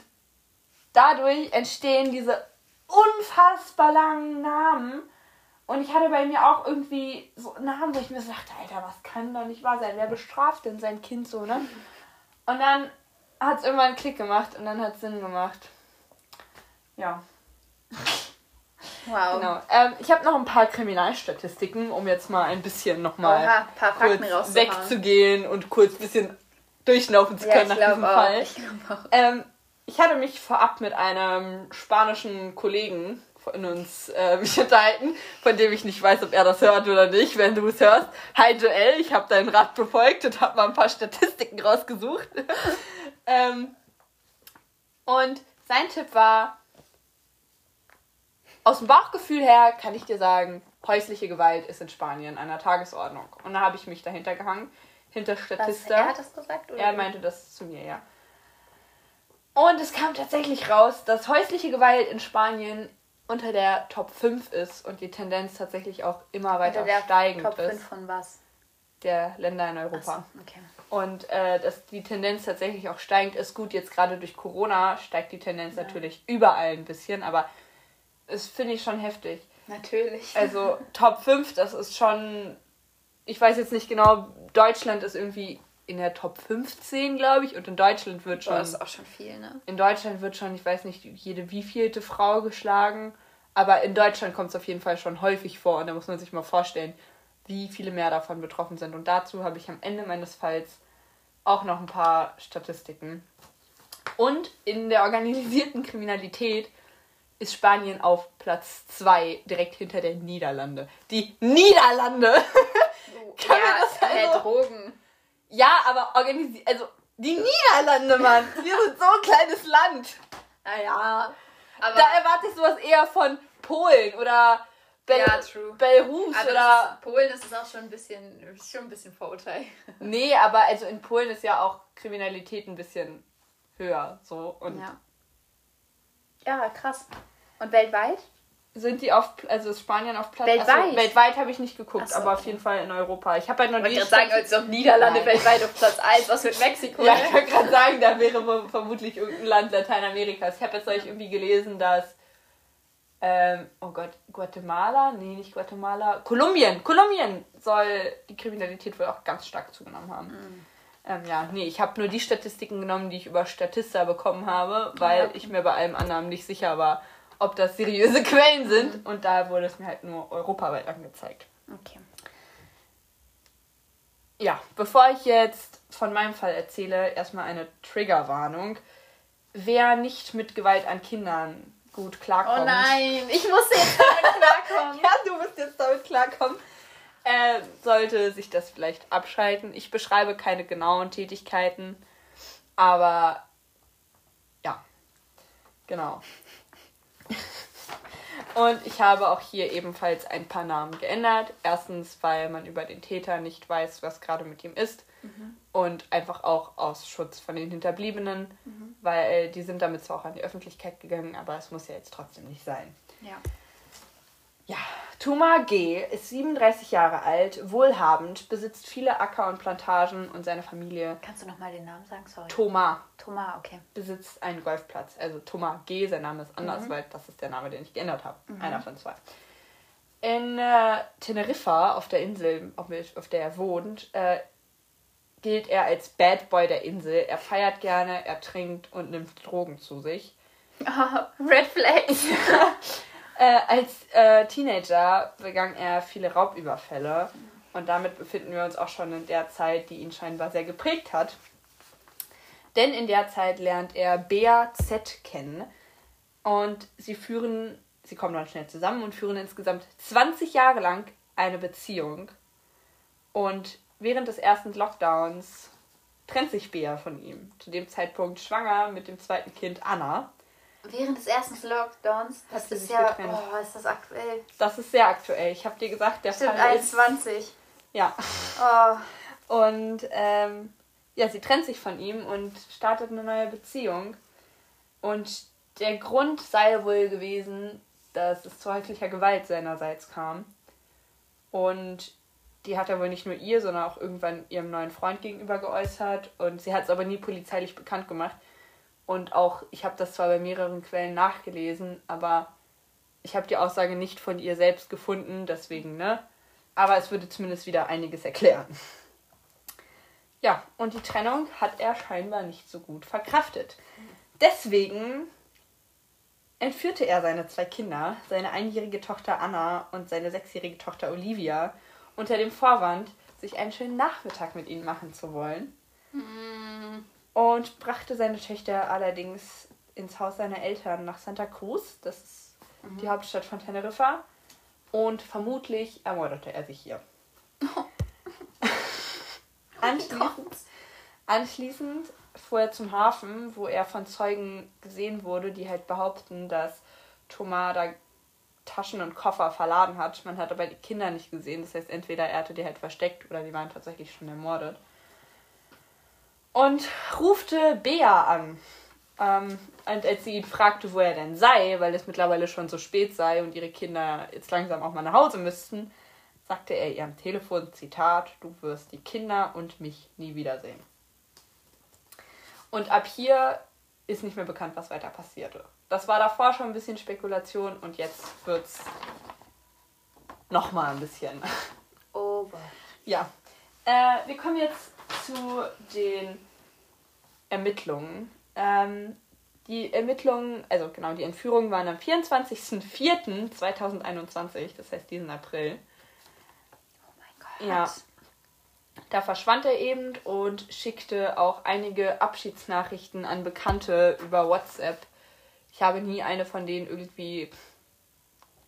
dadurch entstehen diese unfassbar langen Namen. Und ich hatte bei mir auch irgendwie so Namen, wo ich mir so dachte, Alter, was kann doch nicht wahr sein? Wer bestraft denn sein Kind so, ne? Und dann hat es irgendwann einen Klick gemacht und dann hat es Sinn gemacht. Ja, Wow. genau. Ähm, ich habe noch ein paar Kriminalstatistiken, um jetzt mal ein bisschen nochmal kurz wegzugehen und kurz ein bisschen durchlaufen zu Ja, können ich nach diesem auch. Fall. Ich auch. Ähm, ich hatte mich vorab mit einem spanischen Kollegen von uns äh, [laughs] mich unterhalten, von dem ich nicht weiß, ob er das hört oder nicht, wenn du es hörst. Hi Joel, ich habe deinen Rat befolgt und habe mal ein paar Statistiken rausgesucht. [laughs] ähm, und sein Tipp war, aus dem Bauchgefühl her kann ich dir sagen, häusliche Gewalt ist in Spanien an der Tagesordnung. Und da habe ich mich dahinter gehangen, hinter Was, Statista. er hat das gesagt? Oder Er meinte das zu mir, ja. Und es kam tatsächlich raus, dass häusliche Gewalt in Spanien unter der Top 5 ist und die Tendenz tatsächlich auch immer weiter Unter der steigend Top 5 ist von was? der Länder in Europa. okay. Und äh, dass die Tendenz tatsächlich auch steigend ist. Gut, jetzt gerade durch Corona steigt die Tendenz natürlich überall ein bisschen, aber das finde ich schon heftig. Natürlich. Also Top 5, das ist schon, ich weiß jetzt nicht genau, Deutschland ist irgendwie in der Top 15, glaube ich, und in Deutschland wird schon, das ist auch schon viel, ne? in Deutschland wird schon, ich weiß nicht, jede wievielte Frau geschlagen, aber in Deutschland kommt es auf jeden Fall schon häufig vor und da muss man sich mal vorstellen, wie viele mehr davon betroffen sind. Und dazu habe ich am Ende meines Falls auch noch ein paar Statistiken. Und in der organisierten Kriminalität ist Spanien auf Platz 2, direkt hinter der Niederlande. Die Niederlande! [laughs] Kann ja, man das äh, also- Drogen. Ja, aber organisiert. Also, die Niederlande, Mann! Wir sind so ein kleines Land! Naja. Aber, Da erwarte ich sowas eher von Polen oder Bel Ja, true. Belarus aber oder. das ist, Polen ist es auch schon ein bisschen, ist schon ein bisschen Vorurteil. [laughs] Nee, aber also in Polen ist ja auch Kriminalität ein bisschen höher. So. Und Ja. Ja, krass. Und weltweit? Sind die auf, also ist Spanien auf Platz. Weltweit? Achso, weltweit habe ich nicht geguckt, so, aber auf okay. jeden Fall in Europa. Ich habe halt noch Ich wollte nie. gerade sagen, als ob Niederlande Nein. weltweit auf Platz 1, was mit Mexiko? Ja, ich wollte gerade sagen, da wäre wohl vermutlich irgendein Land Lateinamerikas. Ich habe jetzt euch irgendwie gelesen, dass. Ähm, oh Gott, Guatemala? Nee, nicht Guatemala. Kolumbien! Kolumbien soll die Kriminalität wohl auch ganz stark zugenommen haben. Mhm. Ähm, ja, nee, ich habe nur die Statistiken genommen, die ich über Statista bekommen habe, weil Ja, ich mir bei allem anderen nicht sicher war, ob das seriöse Quellen sind. Mhm. Und da wurde es mir halt nur europaweit angezeigt. Okay. Ja, bevor ich jetzt von meinem Fall erzähle, erstmal eine Triggerwarnung. Wer nicht mit Gewalt an Kindern gut klarkommt. Oh nein, ich musste jetzt damit [laughs] klarkommen. Ja, du musst jetzt damit klarkommen. Äh, sollte sich das vielleicht abschalten. Ich beschreibe keine genauen Tätigkeiten, aber ja, genau. Und ich habe auch hier ebenfalls ein paar Namen geändert. Erstens, weil man über den Täter nicht weiß, was gerade mit ihm ist. Mhm. Und einfach auch aus Schutz von den Hinterbliebenen, mhm. weil die sind damit zwar auch an die Öffentlichkeit gegangen, aber es muss ja jetzt trotzdem nicht sein. Ja. Ja, Thomas G. ist 37 Jahre alt, wohlhabend, besitzt viele Acker und Plantagen und seine Familie. Kannst du nochmal den Namen sagen? Sorry. Thomas. Thomas, okay. Besitzt einen Golfplatz. Also Thomas G. Sein Name ist anders, mhm. weil das ist der Name, den ich geändert habe. Mhm. Einer von zwei. In äh, Teneriffa, auf der Insel, auf, der er wohnt, äh, gilt er als Bad Boy der Insel. Er feiert gerne, er trinkt und nimmt Drogen zu sich. Oh, [laughs] Red Flags. [laughs] Äh, als äh, Teenager begann er viele Raubüberfälle und damit befinden wir uns auch schon in der Zeit, die ihn scheinbar sehr geprägt hat. Denn in der Zeit lernt er Bea Z kennen und sie führen, sie kommen dann schnell zusammen und führen insgesamt 20 Jahre lang eine Beziehung. Und während des ersten Lockdowns trennt sich Bea von ihm. Zu dem Zeitpunkt schwanger mit dem zweiten Kind Anna. Während des ersten Lockdowns, das ist ja, getrennt. oh, ist das aktuell? Das ist sehr aktuell. Ich habe dir gesagt, der Stimmt, Fall 21. Ist, ja. Oh. Und ähm, ja, sie trennt sich von ihm und startet eine neue Beziehung. Und der Grund sei wohl gewesen, dass es zu häuslicher Gewalt seinerseits kam. Und die hat er wohl nicht nur ihr, sondern auch irgendwann ihrem neuen Freund gegenüber geäußert. Und sie hat es aber nie polizeilich bekannt gemacht. Und auch, ich habe das zwar bei mehreren Quellen nachgelesen, aber ich habe die Aussage nicht von ihr selbst gefunden, deswegen, ne? Aber es würde zumindest wieder einiges erklären. Ja, und die Trennung hat er scheinbar nicht so gut verkraftet. Deswegen entführte er seine zwei Kinder, seine einjährige Tochter Anna und seine sechsjährige Tochter Olivia, unter dem Vorwand, sich einen schönen Nachmittag mit ihnen machen zu wollen. Mm und brachte seine Töchter allerdings ins Haus seiner Eltern nach Santa Cruz, das ist mhm. die Hauptstadt von Teneriffa, und vermutlich ermordete er sich hier. [laughs] anschließend, anschließend fuhr er zum Hafen, wo er von Zeugen gesehen wurde, die halt behaupten, dass Thomas da Taschen und Koffer verladen hat. Man hat aber die Kinder nicht gesehen. Das heißt, entweder er hatte die halt versteckt oder die waren tatsächlich schon ermordet und rufte Bea an. Ähm, und als sie ihn fragte, wo er denn sei, weil es mittlerweile schon so spät sei und ihre Kinder jetzt langsam auch mal nach Hause müssten, sagte er ihr am Telefon, Zitat, du wirst die Kinder und mich nie wiedersehen. Und ab hier ist nicht mehr bekannt, was weiter passierte. Das war davor schon ein bisschen Spekulation und jetzt wird's nochmal ein bisschen. Over. Ja. Äh, wir kommen jetzt zu den Ermittlungen. Ähm, die Ermittlungen, also genau, die Entführungen waren am 24.04.2021, das heißt diesen April. Oh mein Gott. Ja. Da verschwand er eben und schickte auch einige Abschiedsnachrichten an Bekannte über WhatsApp. Ich habe nie eine von denen irgendwie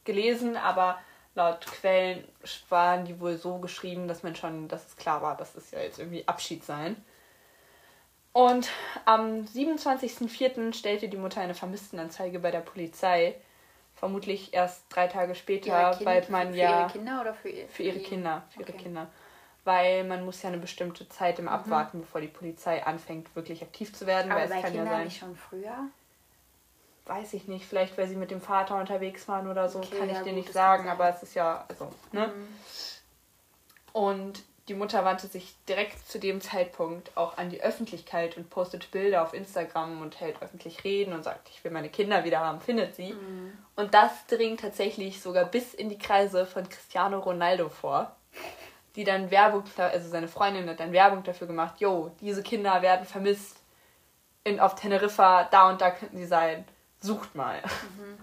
gelesen, aber laut Quellen waren die wohl so geschrieben, dass man schon, dass es klar war, dass es ja jetzt irgendwie Abschied sein. Und am 27.04. stellte die Mutter eine Vermisstenanzeige bei der Polizei. Vermutlich erst drei Tage später, kind, weil man für ja. Für ihre Kinder oder für, für ihre Kinder? Für okay. ihre Kinder. Weil man muss ja eine bestimmte Zeit immer mhm. abwarten, bevor die Polizei anfängt, wirklich aktiv zu werden. Aber weil bei es kann Kindern ja sein, nicht schon früher? Weiß ich nicht. Vielleicht, weil sie mit dem Vater unterwegs waren oder so, okay, kann ich dir nicht sagen. Aber es ist ja, also, ne? Mhm. Und die Mutter wandte sich direkt zu dem Zeitpunkt auch an die Öffentlichkeit und postet Bilder auf Instagram und hält öffentlich Reden und sagt, ich will meine Kinder wieder haben, findet sie. Mhm. Und das dringt tatsächlich sogar bis in die Kreise von Cristiano Ronaldo vor, die dann Werbung, also seine Freundin hat dann Werbung dafür gemacht, jo, diese Kinder werden vermisst in, auf Teneriffa, da und da könnten sie sein, sucht mal. Mhm.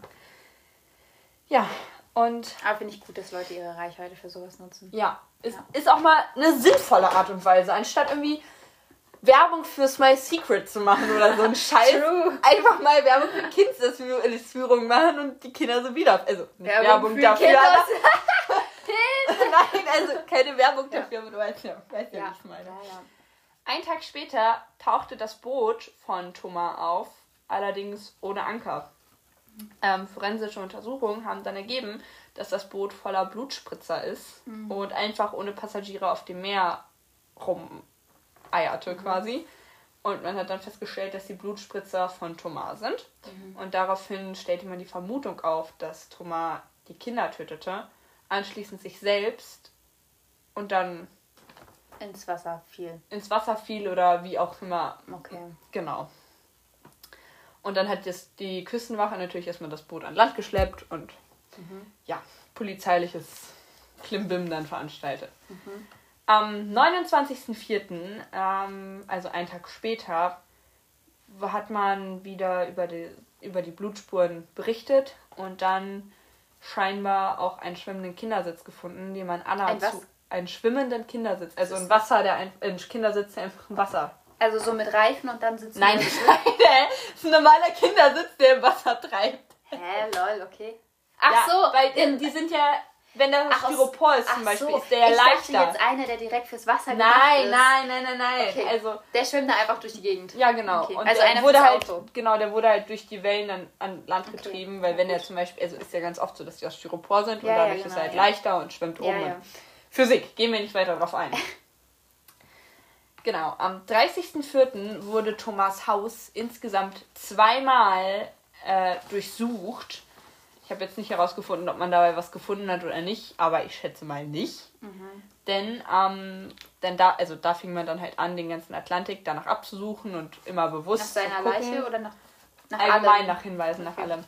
Ja, und. Aber finde ich gut, dass Leute ihre Reichweite für sowas nutzen. Ja, ist, ja. ist auch mal eine sinnvolle Art und Weise, anstatt irgendwie Werbung fürs My Secret zu machen oder so ein [laughs] Scheiß. True. Einfach mal Werbung für Kindsführung machen und die Kinder so wieder. Also nicht Werbung, Werbung dafür. [laughs] [laughs] Nein, also keine Werbung dafür, aber du weißt ja, weißt ja, ja wie ich meine. Ja, ja. Ein Tag später tauchte das Boot von Thomas auf, allerdings ohne Anker. Ähm, forensische Untersuchungen haben dann ergeben, dass das Boot voller Blutspritzer ist Mhm. und einfach ohne Passagiere auf dem Meer rumeierte Mhm. quasi. Und man hat dann festgestellt, dass die Blutspritzer von Thomas sind. Mhm. Und daraufhin stellte man die Vermutung auf, dass Thomas die Kinder tötete, anschließend sich selbst und dann Ins Wasser fiel. ins Wasser fiel oder wie auch immer. Okay. Genau. Und dann hat jetzt die Küstenwache natürlich erstmal das Boot an Land geschleppt und ja, polizeiliches Klimbim dann veranstaltet. Am 29.04., ähm, also einen Tag später, hat man wieder über die, über die Blutspuren berichtet und dann scheinbar auch einen schwimmenden Kindersitz gefunden, den man Anna Ein zu. Einen schwimmenden Kindersitz, also ein Wasser, der ein, ein Kindersitz, der einfach im Wasser. Also so mit Reifen und dann sitzen Nein, [laughs] nein, das ist ein normaler Kindersitz, der im Wasser treibt. Hä, lol, okay. Ach ja, so, weil in- die sind ja, wenn das Ach, aus- Styropor ist zum Beispiel, so, ist der ja ich leichter. dachte jetzt einer, der direkt fürs Wasser gedacht nein, ist. nein, nein, nein, nein. Okay. Also Der schwimmt da einfach durch die Gegend. Ja, genau. Okay. Und Also der einer wurde halt, Auto. genau, der wurde halt durch die Wellen dann an Land Okay. getrieben, weil wenn er zum Beispiel, also ist ja ganz oft so, dass die aus Styropor sind und Ja, ja, dadurch ist genau, er halt ja. leichter und schwimmt Ja, oben. ja. Physik, gehen wir nicht weiter drauf ein. [laughs] genau, am 30.04. wurde Thomas Haus insgesamt zweimal äh, durchsucht. Ich habe jetzt nicht herausgefunden, ob man dabei was gefunden hat oder nicht, aber ich schätze mal nicht. Mhm. Denn, ähm, denn da, also da fing man dann halt an, den ganzen Atlantik danach abzusuchen und immer bewusst Nach seiner. Leiche oder nach, nach Allgemein allem? nach Hinweisen, nach allem.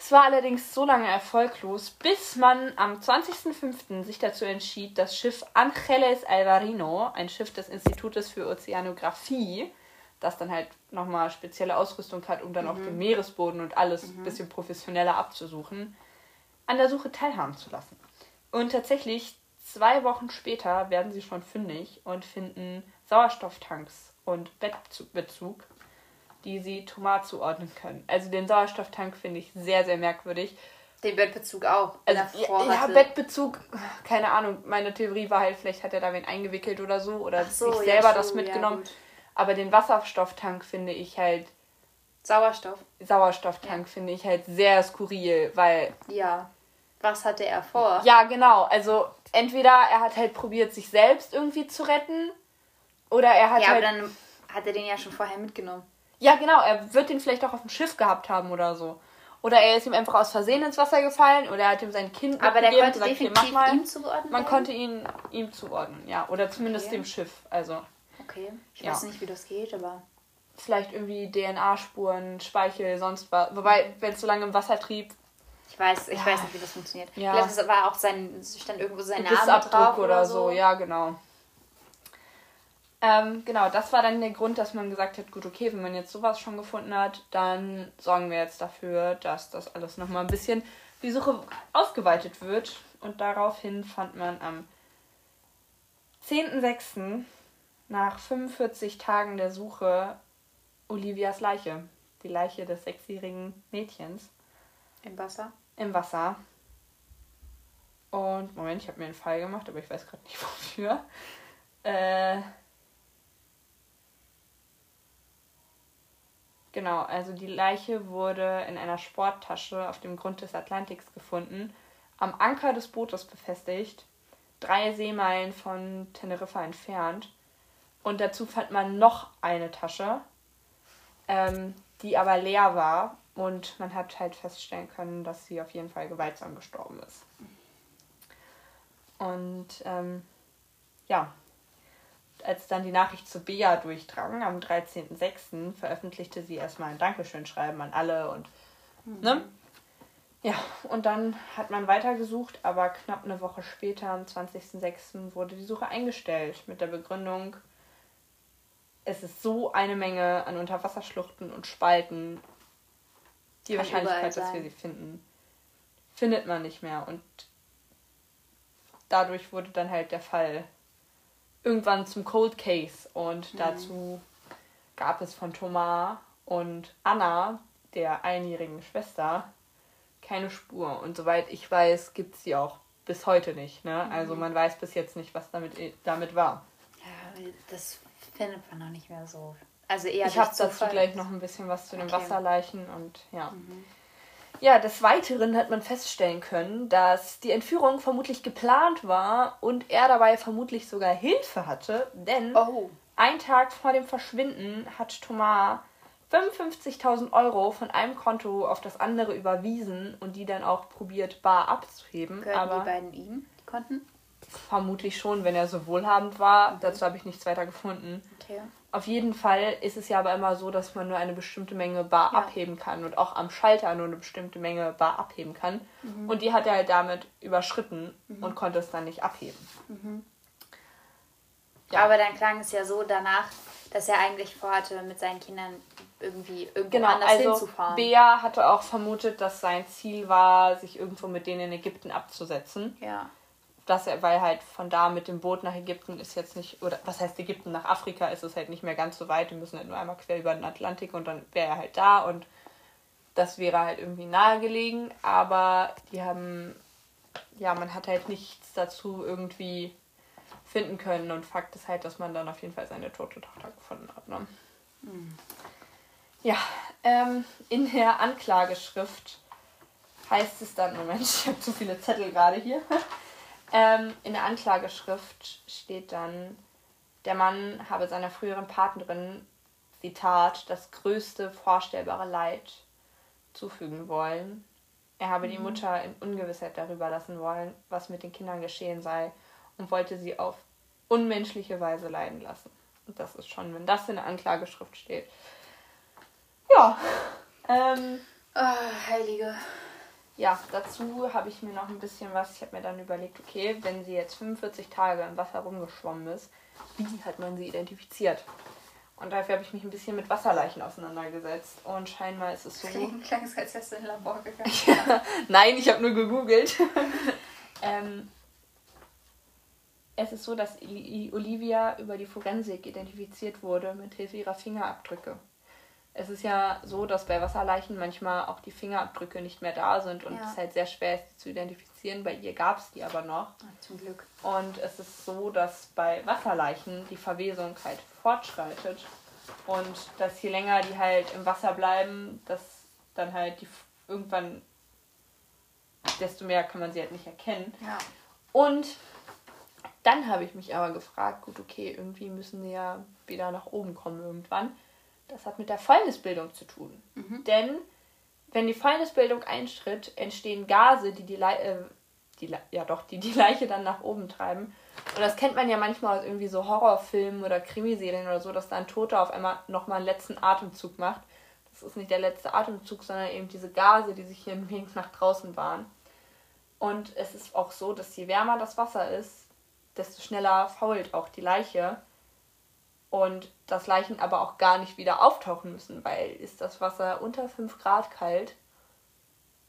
Es war allerdings so lange erfolglos, bis man am 20.05. sich dazu entschied, das Schiff Angeles Alvarino, ein Schiff des Institutes für Ozeanographie, das dann halt nochmal spezielle Ausrüstung hat, um dann auch den Meeresboden und alles ein bisschen professioneller abzusuchen, an der Suche teilhaben zu lassen. Und tatsächlich, zwei Wochen später werden sie schon fündig und finden Sauerstofftanks und Bettbezug, die sie Thomas zuordnen können. Also den Sauerstofftank finde ich sehr, sehr merkwürdig. Den Bettbezug auch. Also, ja, ja. Bettbezug, keine Ahnung. Meine Theorie war halt, vielleicht hat er da wen eingewickelt oder so oder so, sich ja, selber true, das ja, mitgenommen. gut. Aber den Wasserstofftank finde ich halt, Sauerstoff. Sauerstofftank finde ich halt sehr skurril, weil Ja. Was hatte er vor? Ja, genau. Also entweder er hat halt probiert, sich selbst irgendwie zu retten. Oder er hat Ja, aber halt. dann hat er den ja schon vorher mitgenommen. Ja, genau. Er wird den vielleicht auch auf dem Schiff gehabt haben oder so. Oder er ist ihm einfach aus Versehen ins Wasser gefallen oder er hat ihm sein Kind Aber der konnte gesagt, "Hier, definitiv mach mal. ihm zugeordnet Man werden? konnte ihn ihm zuordnen, ja. Oder zumindest Okay. dem Schiff. Also Okay. Ich Ja. weiß nicht, wie das geht, aber. vielleicht irgendwie DNA-Spuren, Speichel, sonst was. Wobei, wenn es so lange im Wasser trieb, Ich weiß, ich Ja. weiß nicht, wie das funktioniert. Ja. Vielleicht war auch sein, stand irgendwo sein Name drauf oder so. Ja, genau. Ähm, genau, das war dann der Grund, dass man gesagt hat, gut, okay, wenn man jetzt sowas schon gefunden hat, dann sorgen wir jetzt dafür, dass das alles nochmal ein bisschen die Suche ausgeweitet wird. Und daraufhin fand man am 10.06. nach 45 Tagen der Suche Olivias Leiche. Die Leiche des sechsjährigen Mädchens Im Wasser. im Wasser. Und, Moment, ich habe mir einen Fall gemacht, aber ich weiß gerade nicht [laughs] wofür. Äh, genau, also die Leiche wurde in einer Sporttasche auf dem Grund des Atlantiks gefunden, am Anker des Bootes befestigt, drei Seemeilen von Teneriffa entfernt. Und dazu fand man noch eine Tasche, ähm, die aber leer war. Und man hat halt feststellen können, dass sie auf jeden Fall gewaltsam gestorben ist. Und ähm, ja, als dann die Nachricht zu Bea durchdrang, am 13.06. veröffentlichte sie erstmal ein Dankeschön-Schreiben an alle und ne? Ja, und dann hat man weitergesucht, aber knapp eine Woche später, am 20.06., wurde die Suche eingestellt mit der Begründung, es ist so eine Menge an Unterwasserschluchten und Spalten. Die Kann Wahrscheinlichkeit, dass wir sie finden, findet man nicht mehr. Und dadurch wurde dann halt der Fall irgendwann zum Cold Case. Und Mhm. dazu gab es von Thomas und Anna, der einjährigen Schwester, keine Spur. Und soweit ich weiß, gibt es sie auch bis heute nicht. Ne? Also Mhm. man weiß bis jetzt nicht, was damit, damit war. Ja, das findet man noch nicht mehr so. Also eher ich habe dazu gleich noch ein bisschen was zu den Okay. Wasserleichen und ja. Ja, des Weiteren hat man feststellen können, dass die Entführung vermutlich geplant war und er dabei vermutlich sogar Hilfe hatte, denn Oh. ein Tag vor dem Verschwinden hat Thomas 55.000 Euro von einem Konto auf das andere überwiesen und die dann auch probiert bar abzuheben. Gehörten aber die beiden ihm, die Konten? vermutlich schon, wenn er so wohlhabend war. Dazu habe ich nichts weiter gefunden. Okay. Auf jeden Fall ist es ja aber immer so, dass man nur eine bestimmte Menge bar Ja. abheben kann und auch am Schalter nur eine bestimmte Menge bar abheben kann. Mhm. Und die hat er halt damit überschritten und konnte es dann nicht abheben. Ja. Aber dann klang es ja so danach, dass er eigentlich vorhatte, mit seinen Kindern irgendwie irgendwo Genau, anders also hinzufahren. Bea hatte auch vermutet, dass sein Ziel war, sich irgendwo mit denen in Ägypten abzusetzen. ja. Dass er, weil halt von da mit dem Boot nach Ägypten ist jetzt nicht, oder was heißt Ägypten nach Afrika, ist es halt nicht mehr ganz so weit. Wir müssen halt nur einmal quer über den Atlantik und dann wäre er halt da und das wäre halt irgendwie nahegelegen. Aber die haben, ja, man hat halt nichts dazu irgendwie finden können und Fakt ist halt, dass man dann auf jeden Fall seine tote Tochter gefunden hat. Ne? Ja, ähm, in der Anklageschrift heißt es dann, Moment, [laughs] ich habe zu viele Zettel gerade hier. Ähm, in der Anklageschrift steht dann, der Mann habe seiner früheren Partnerin, Zitat, das größte vorstellbare Leid zufügen wollen. Er habe die Mutter in Ungewissheit darüber lassen wollen, was mit den Kindern geschehen sei und wollte sie auf unmenschliche Weise leiden lassen. Und das ist schon, wenn das in der Anklageschrift steht. Ja, ähm, Ah, Heilige. Ja, dazu habe ich mir noch ein bisschen was. Ich habe mir dann überlegt, okay, wenn sie jetzt 45 Tage im Wasser rumgeschwommen ist, wie hat man sie identifiziert? Und dafür habe ich mich ein bisschen mit Wasserleichen auseinandergesetzt. Und scheinbar ist es so. Klingt, klang es, als wärst du in ein Labor gegangen. [laughs] Nein, ich habe nur gegoogelt. [laughs] ähm, es ist so, dass Olivia über die Forensik identifiziert wurde mit Hilfe ihrer Fingerabdrücke. Es ist ja so, dass bei Wasserleichen manchmal auch die Fingerabdrücke nicht mehr da sind und Ja. es halt sehr schwer ist, zu identifizieren. Bei ihr gab es die aber noch. Ah, Zum Glück. Und es ist so, dass bei Wasserleichen die Verwesung halt fortschreitet. Und dass je länger die halt im Wasser bleiben, dass dann halt die irgendwann, desto mehr kann man sie halt nicht erkennen. Ja. Und dann habe ich mich aber gefragt, gut, okay, irgendwie müssen sie ja wieder nach oben kommen irgendwann. Das hat mit der Fäulnisbildung zu tun. Denn wenn die Fäulnisbildung eintritt, entstehen Gase, die die, Le äh, die Le ja doch, die die Leiche dann nach oben treiben. Und das kennt man ja manchmal aus irgendwie so Horrorfilmen oder Krimiserien oder so, dass da ein Toter auf einmal nochmal einen letzten Atemzug macht. Das ist nicht der letzte Atemzug, sondern eben diese Gase, die sich hier im Weg nach draußen bahnen. Und es ist auch so, dass je wärmer das Wasser ist, desto schneller fault auch die Leiche. Und dass Leichen aber auch gar nicht wieder auftauchen müssen, weil ist das Wasser unter 5 Grad kalt,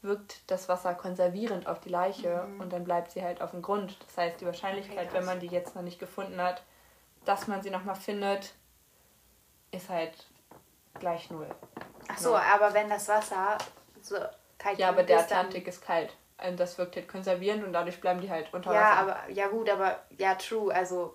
wirkt das Wasser konservierend auf die Leiche und dann bleibt sie halt auf dem Grund. Das heißt, die Wahrscheinlichkeit, Okay, wenn man die jetzt noch nicht gefunden hat, dass man sie nochmal findet, ist halt gleich null. Ach so, Ja. aber wenn das Wasser so kalt Ja, aber der ist, Atlantik ist kalt. Und das wirkt halt konservierend und dadurch bleiben die halt unter Ja, Wasser. aber ja gut, aber ja true. Also,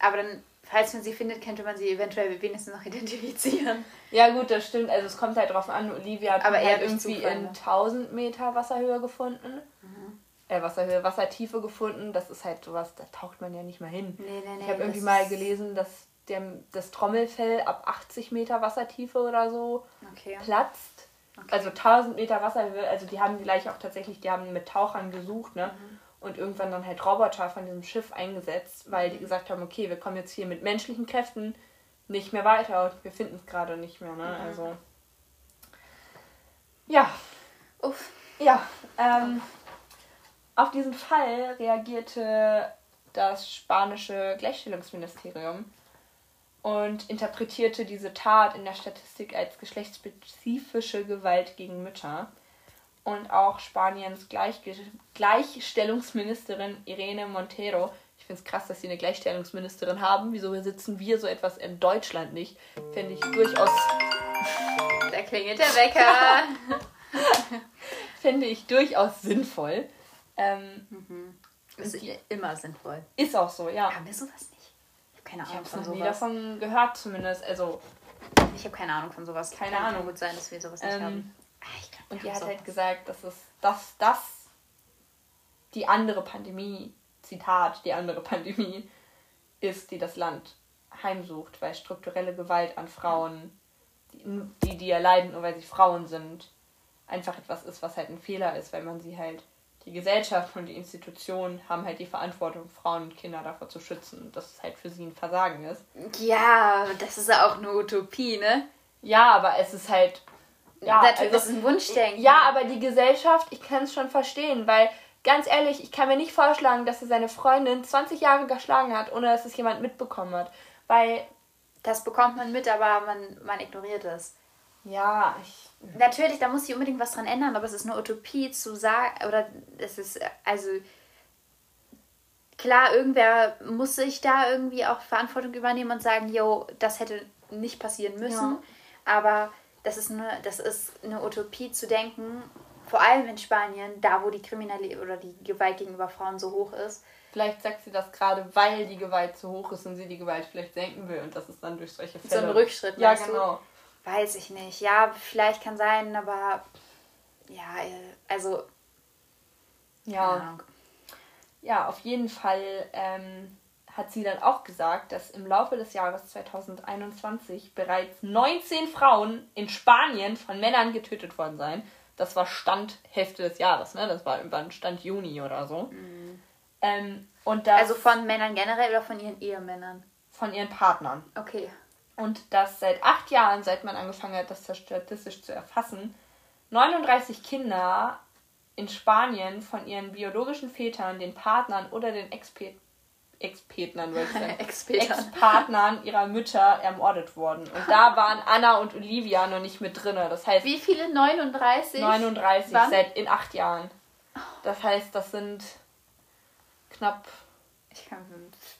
aber dann, falls man sie findet, könnte man sie eventuell wenigstens noch [laughs] identifizieren. Ja, gut, das stimmt. Also es kommt halt drauf an. Olivia hat Aber halt irgendwie Zufall, in ne? 1000 Meter Wasserhöhe gefunden. Mhm. Äh, Wasserhöhe, Wassertiefe gefunden. Das ist halt sowas, da taucht man ja nicht mal hin. Nee, nee, nee. ich habe irgendwie mal gelesen, dass der, das Trommelfell ab 80 Meter Wassertiefe oder so Okay. platzt. okay. Also 1000 Meter Wasserhöhe, also die haben die Leiche auch tatsächlich, die haben mit Tauchern gesucht, ne? Mhm. Und irgendwann dann halt Roboter von diesem Schiff eingesetzt, weil Mhm. die gesagt haben, okay, wir kommen jetzt hier mit menschlichen Kräften nicht mehr weiter und wir finden es gerade nicht mehr, Mhm. ne? Also. Ja, Uff. ja. Ähm, auf diesen Fall reagierte das spanische Gleichstellungsministerium und interpretierte diese Tat in der Statistik als geschlechtsspezifische Gewalt gegen Mütter. Und auch Spaniens Gleichge Gleichstellungsministerin Irene Montero. Ich finde es krass, dass sie eine Gleichstellungsministerin haben. Wieso sitzen wir so etwas in Deutschland nicht? Finde ich durchaus, [laughs] Da klingelt der Wecker. [laughs] finde ich durchaus sinnvoll. Ähm, das ist immer sinnvoll. ist auch so, ja. Haben wir sowas nicht? Ich habe keine Ich Ahnung habe von noch nie sowas. davon gehört, zumindest. Also, Ich habe keine Ahnung von sowas. Keine Kann Ahnung. gut sein, dass wir sowas nicht Ähm, haben. Ah, ich glaube Und die hat halt gesagt, dass es dass das die andere Pandemie, Zitat, die andere Pandemie ist, die das Land heimsucht, weil strukturelle Gewalt an Frauen, die, die, erleiden, nur weil sie Frauen sind, einfach etwas ist, was halt ein Fehler ist, weil man sie halt, die Gesellschaft und die Institutionen haben halt die Verantwortung, Frauen und Kinder davor zu schützen dass es halt für sie ein Versagen ist. Ja, das ist ja auch eine Utopie, ne? Ja, aber es ist halt. Ja, Natürlich, also, das ist ein Wunschdenken. ja, aber die Gesellschaft, ich kann es schon verstehen, weil ganz ehrlich, ich kann mir nicht vorschlagen, dass er seine Freundin 20 Jahre geschlagen hat, ohne dass es jemand mitbekommen hat. Weil, Das bekommt man mit, aber man, man ignoriert es. ja, ich. Natürlich, da muss sich unbedingt was dran ändern, aber es ist eine Utopie zu sagen, oder es ist, also, klar, irgendwer muss sich da irgendwie auch Verantwortung übernehmen und sagen, yo, das hätte nicht passieren müssen, aber das ist, eine, das ist eine Utopie zu denken, vor allem in Spanien, da wo die Kriminalität oder die Gewalt gegenüber Frauen so hoch ist. Vielleicht sagt sie das gerade, weil die Gewalt zu hoch ist und sie die Gewalt vielleicht senken will und das ist dann durch solche Fälle. So ein Rückschritt, Ja, meinst du? genau. Weiß ich nicht. Ja, vielleicht kann sein, aber ja, also, Ja. Ja, auf jeden Fall ähm, hat sie dann auch gesagt, dass im Laufe des Jahres 2021 bereits 19 Frauen in Spanien von Männern getötet worden seien. Das war Stand Hälfte des Jahres, ne? Das war irgendwann Stand Juni oder so. Ähm, und das Also von Männern generell oder von ihren Ehemännern? von ihren Partnern. Okay. Und dass seit acht Jahren, seit man angefangen hat, das statistisch zu erfassen, 39 Kinder in Spanien von ihren biologischen Vätern, den Partnern oder den Expe Ex-Petnern, wollte ich sagen, [laughs] Ex-Petern. Ex-Partnern ihrer Mütter ermordet wurden. Und da [laughs] waren Anna und Olivia noch nicht mit drin. Das heißt, Wie viele? 39? 39 Wann? seit in acht Jahren. Das heißt, das sind knapp Ich kann,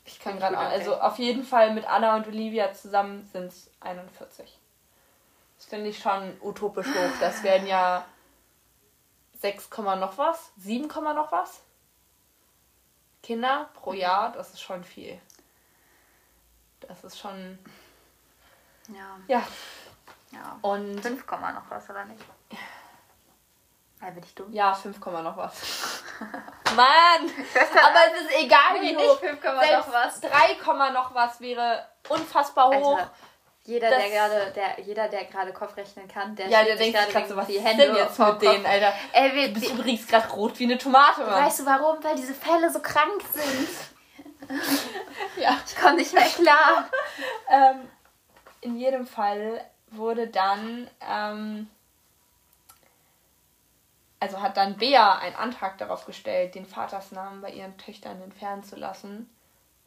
ich kann gerade, also auf jeden Fall mit Anna und Olivia zusammen sind es 41. Das finde ich schon utopisch hoch. Das wären ja 6, Komma noch was, 7, Komma noch was Kinder pro Jahr. Das ist schon viel. Das ist schon, Ja. ja. ja. Und 5, Komma noch was, oder nicht? Ja, bin ich dumm? ja, 5, Komma noch was. [laughs] Mann! Aber es ist egal, wie hoch. nicht 5, Komma Selbst noch was. 3, Komma noch was wäre unfassbar hoch. Alter, jeder, Das- der gerade, der, jeder, der gerade Kopfrechnen kann, der Ja, der denkt sich gerade so, was die Hände denn jetzt vor mit den denen, Alter? Ey, wir, Du bist die, übrigens gerade rot wie eine Tomate, Mann. weißt du warum? Weil diese Fälle so krank sind. [laughs] Ja. Ich komme nicht mehr klar. Ähm, in jedem Fall wurde dann, ähm, also hat dann Bea einen Antrag darauf gestellt, den Vatersnamen bei ihren Töchtern entfernen zu lassen,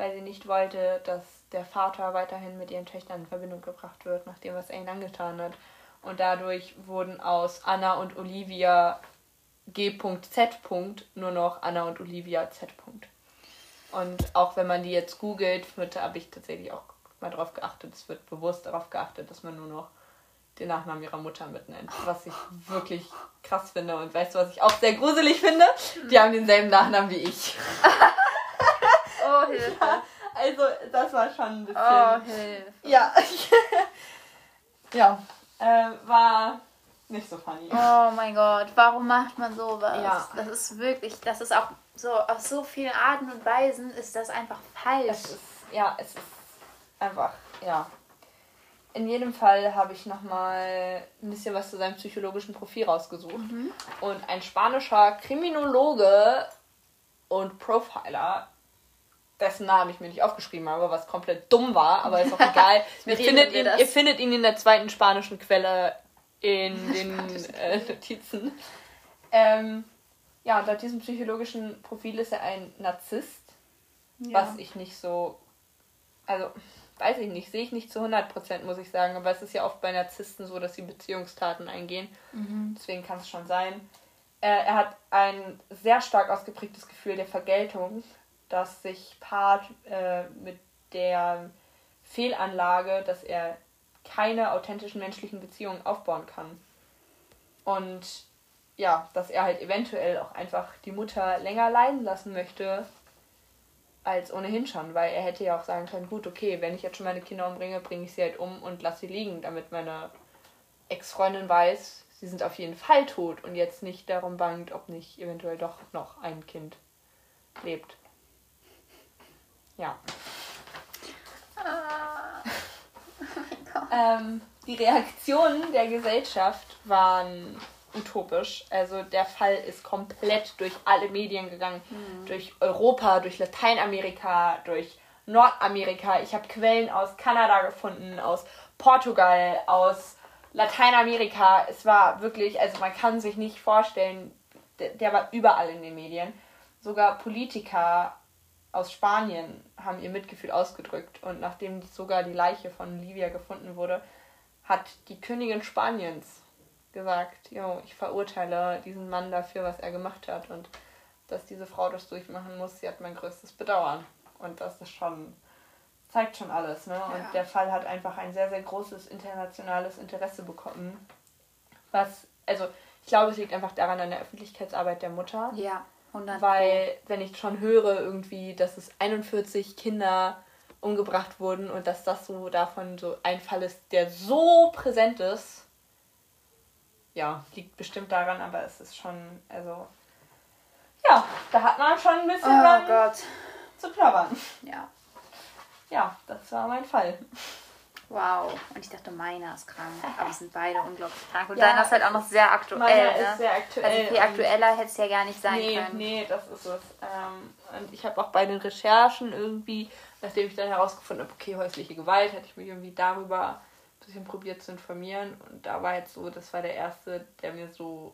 weil sie nicht wollte, dass der Vater weiterhin mit ihren Töchtern in Verbindung gebracht wird, nach dem, was er ihnen angetan hat. Und dadurch wurden aus Anna und Olivia G.Z. nur noch Anna und Olivia Z. Und auch wenn man die jetzt googelt, habe ich tatsächlich auch mal darauf geachtet, es wird bewusst darauf geachtet, dass man nur noch den Nachnamen ihrer Mutter mitnennt. Was ich wirklich krass finde. Und weißt du, was ich auch sehr gruselig finde? Die haben denselben Nachnamen wie ich. [laughs] Oh, Hilfe. Also, das war schon ein bisschen. Oh, Hilfe. Ja. [laughs] ja. Äh, war nicht so funny. Oh mein Gott, warum macht man sowas? Ja. Das ist wirklich, das ist auch so, auf so vielen Arten und Weisen ist das einfach falsch. Es ist, ja, es ist einfach, ja. In jedem Fall habe ich nochmal ein bisschen was zu seinem psychologischen Profil rausgesucht. Und ein spanischer Kriminologe und Profiler, dessen Namen ich mir nicht aufgeschrieben habe, was komplett dumm war, aber ist auch egal. [laughs] ihr, findet ihn, ihr findet ihn in der zweiten spanischen Quelle in [laughs] den äh, Notizen. Ähm, ja, und laut diesem psychologischen Profil ist er ein Narzisst Ja. was ich nicht so, also weiß ich nicht, sehe ich nicht zu 100%, muss ich sagen, aber es ist ja oft bei Narzissten so, dass sie Beziehungstaten eingehen, deswegen kann es schon sein. Äh, er hat ein sehr stark ausgeprägtes Gefühl der Vergeltung, das sich paart äh, mit der Fehlanlage, dass er keine authentischen menschlichen Beziehungen aufbauen kann. Und ja, dass er halt eventuell auch einfach die Mutter länger leiden lassen möchte, als ohnehin schon, weil er hätte ja auch sagen können, gut, okay, wenn ich jetzt schon meine Kinder umbringe, bringe ich sie halt um und lasse sie liegen, damit meine Ex-Freundin weiß, sie sind auf jeden Fall tot und jetzt nicht darum bangt, ob nicht eventuell doch noch ein Kind lebt. Ja. Ah. [laughs] Ähm, die Reaktionen der Gesellschaft waren utopisch. Also der Fall ist komplett durch alle Medien gegangen. Durch Europa, durch Lateinamerika, durch Nordamerika. Ich habe Quellen aus Kanada gefunden, aus Portugal, aus Lateinamerika. Es war wirklich, also man kann sich nicht vorstellen, der, der war überall in den Medien. Sogar Politiker aus Spanien haben ihr Mitgefühl ausgedrückt. Und nachdem sogar die Leiche von Olivia gefunden wurde, hat die Königin Spaniens gesagt, jo, ich verurteile diesen Mann dafür, was er gemacht hat. Und dass diese Frau das durchmachen muss, sie hat mein größtes Bedauern. Und das ist schon, zeigt schon alles. Ne? Ja. Und der Fall hat einfach ein sehr, sehr großes internationales Interesse bekommen. Was, also ich glaube, es liegt einfach daran an der Öffentlichkeitsarbeit der Mutter. Ja, 100 Weil, wenn ich schon höre, irgendwie, dass es 41 Kinder umgebracht wurden und dass das so davon so ein Fall ist, der so präsent ist, ja, liegt bestimmt daran, aber es ist schon, also, ja, da hat man schon ein bisschen Oh zu knabbern. Ja. Ja, das war mein Fall. Wow. Und ich dachte, meiner ist krank. Aber wir sind beide unglaublich krank. Und Ja, deiner ist halt auch noch sehr aktuell. Meiner ne? ist sehr aktuell. Also viel aktueller hätte es ja gar nicht sein nee, können. Nee, das ist es. Ähm, und ich habe auch bei den Recherchen irgendwie, nachdem ich dann herausgefunden habe, okay, häusliche Gewalt, hatte ich mich irgendwie darüber ein bisschen probiert zu informieren. Und da war jetzt so, das war der erste, der mir so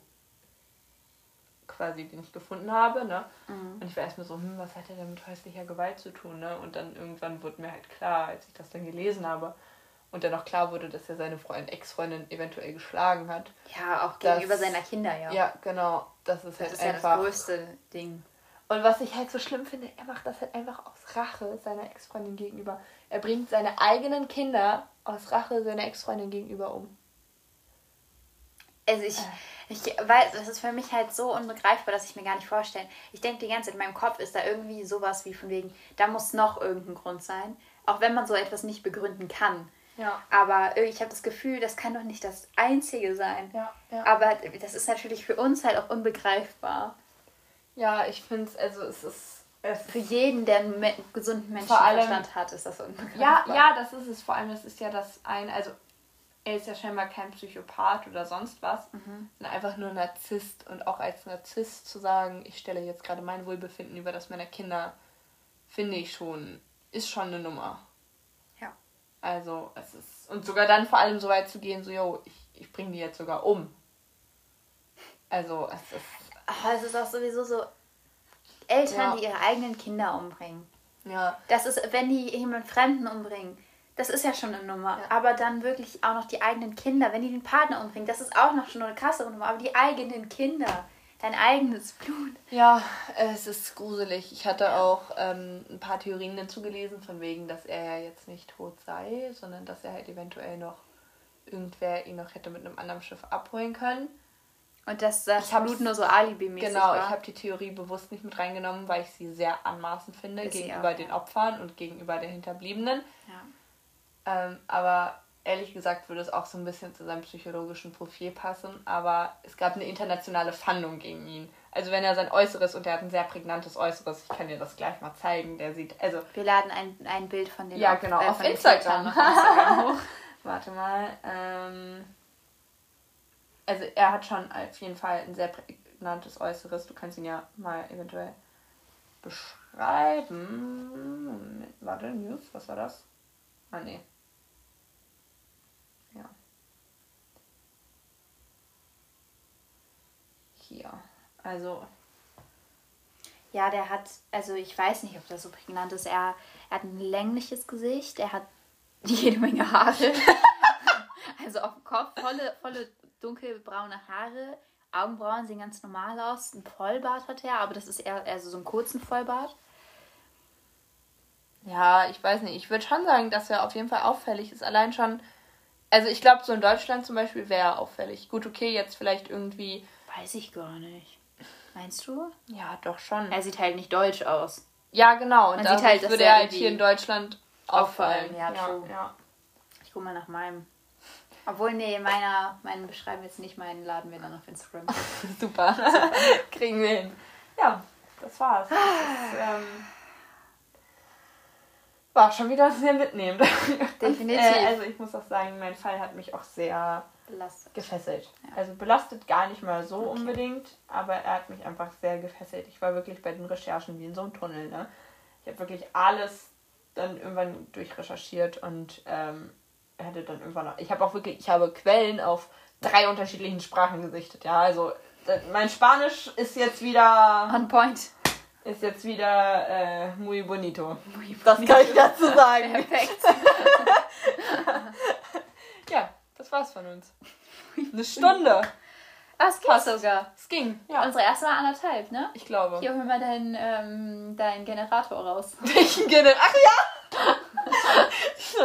quasi, den ich gefunden habe, ne? Mhm. Und ich war erstmal so, hm, was hat er denn mit häuslicher Gewalt zu tun, ne? Und dann irgendwann wurde mir halt klar, als ich das dann gelesen habe und dann auch klar wurde, dass er seine Freundin, Ex-Freundin eventuell geschlagen hat. Ja, auch gegenüber seiner Kinder, ja. Ja, genau. Das ist Das halt ist ja einfach. das größte Ding. Und was ich halt so schlimm finde, er macht das halt einfach aus Rache seiner Ex-Freundin gegenüber. Er bringt seine eigenen Kinder aus Rache seiner Ex-Freundin gegenüber um. Also ich, ich weiß, das ist für mich halt so unbegreifbar, dass ich mir gar nicht vorstellen. Ich denke die ganze Zeit, in meinem Kopf ist da irgendwie sowas wie von wegen, da muss noch irgendein Grund sein. Auch wenn man so etwas nicht begründen kann. Ja. Aber ich habe das Gefühl, das kann doch nicht das Einzige sein. Ja, ja. Aber das ist natürlich für uns halt auch unbegreifbar. Ja, ich finde es, also es ist. Es Für jeden, der einen me gesunden allem- Menschenverstand hat, ist das ja, unbegreifbar. ja, das ist es. Vor allem, das ist ja das ein, also er ist ja scheinbar kein Psychopath oder sonst was, sondern einfach nur Narzisst. Und auch als Narzisst zu sagen, ich stelle jetzt gerade mein Wohlbefinden über das meiner Kinder, finde ich schon, ist schon eine Nummer. Also, es ist. Und sogar dann vor allem so weit zu gehen, so, yo, ich, ich bringe die jetzt sogar um. Also, es ist. Aber es ist auch sowieso so, Eltern, Ja. die ihre eigenen Kinder umbringen. Ja. Das ist, wenn die jemand Fremden umbringen, das ist ja schon eine Nummer. Ja. Aber dann wirklich auch noch die eigenen Kinder, wenn die den Partner umbringen, das ist auch noch schon eine krassere Nummer. Aber die eigenen Kinder, dein eigenes Blut. Ja, es ist gruselig. Ich hatte auch ähm, ein paar Theorien dazu gelesen, von wegen, dass er ja jetzt nicht tot sei, sondern dass er halt eventuell noch irgendwer ihn noch hätte mit einem anderen Schiff abholen können. Und dass das Ich Blut nur so alibimäßig Genau, war. ich habe die Theorie bewusst nicht mit reingenommen, weil ich sie sehr anmaßend finde Ist gegenüber auch, den ja. Opfern und gegenüber den Hinterbliebenen. ja. Ähm, aber ehrlich gesagt würde es auch so ein bisschen zu seinem psychologischen Profil passen. Aber es gab eine internationale Fahndung gegen ihn. Also wenn er sein Äußeres, und er hat ein sehr prägnantes Äußeres, ich kann dir das gleich mal zeigen, der sieht, also Wir laden ein, ein Bild von dem Ja, auf- genau, äh, auf Instagram. Instagram [laughs] hoch. warte mal, ähm, also er hat schon auf jeden Fall ein sehr prägnantes Äußeres. Du kannst ihn ja mal eventuell beschreiben. Warte, News, was war das? Ah, nee. Ja. Hier. Also, Ja, der hat, also ich weiß nicht, ob das so prägnant ist. Er, er hat ein längliches Gesicht, er hat [laughs] jede Menge Haare. [laughs] also auf dem Kopf volle, volle dunkelbraune Haare. Augenbrauen sehen ganz normal aus. Ein Vollbart hat er, aber das ist eher, eher so so einen kurzen Vollbart. Ja, ich weiß nicht. Ich würde schon sagen, dass er auf jeden Fall auffällig ist. Allein schon. Also ich glaube, so in Deutschland zum Beispiel wäre er auffällig. Gut, okay, jetzt vielleicht irgendwie. Weiß ich gar nicht. Meinst du? Ja, doch schon. Er sieht halt nicht deutsch aus. Ja, genau. Und Man sieht halt, würde er halt hier in Deutschland auffallen. ja, ja, true. ja. Ich guck mal nach meinem. Obwohl, nee, meiner, meinen beschreiben jetzt nicht, meinen laden wir dann auf Instagram. [laughs] Super. [laughs] Kriegen wir hin. Ja, das war's. Das ist, ähm, war schon wieder sehr mitnehmend. [laughs] Definitiv. Und, äh, also ich muss auch sagen, mein Fall hat mich auch sehr Belastet. gefesselt. Ja. Also belastet gar nicht mal so unbedingt, aber er hat mich einfach sehr gefesselt. Ich war wirklich bei den Recherchen wie in so einem Tunnel. Ne? Ich habe wirklich alles dann irgendwann durchrecherchiert und ähm, hatte dann irgendwann noch. Ich habe auch wirklich, ich habe Quellen auf drei unterschiedlichen Sprachen gesichtet. Ja, also mein Spanisch ist jetzt wieder On point. Ist jetzt wieder äh, muy bonito. Das kann ich dazu sagen. Perfekt. [laughs] Ja, das war's von uns. Eine Stunde. Ah, es geht Passt. sogar. Es ging. Ja, Unsere erste war anderthalb, ne? ich glaube. Hier hol mal deinen ähm, dein Generator raus. [laughs] Welchen Generator? Ach ja!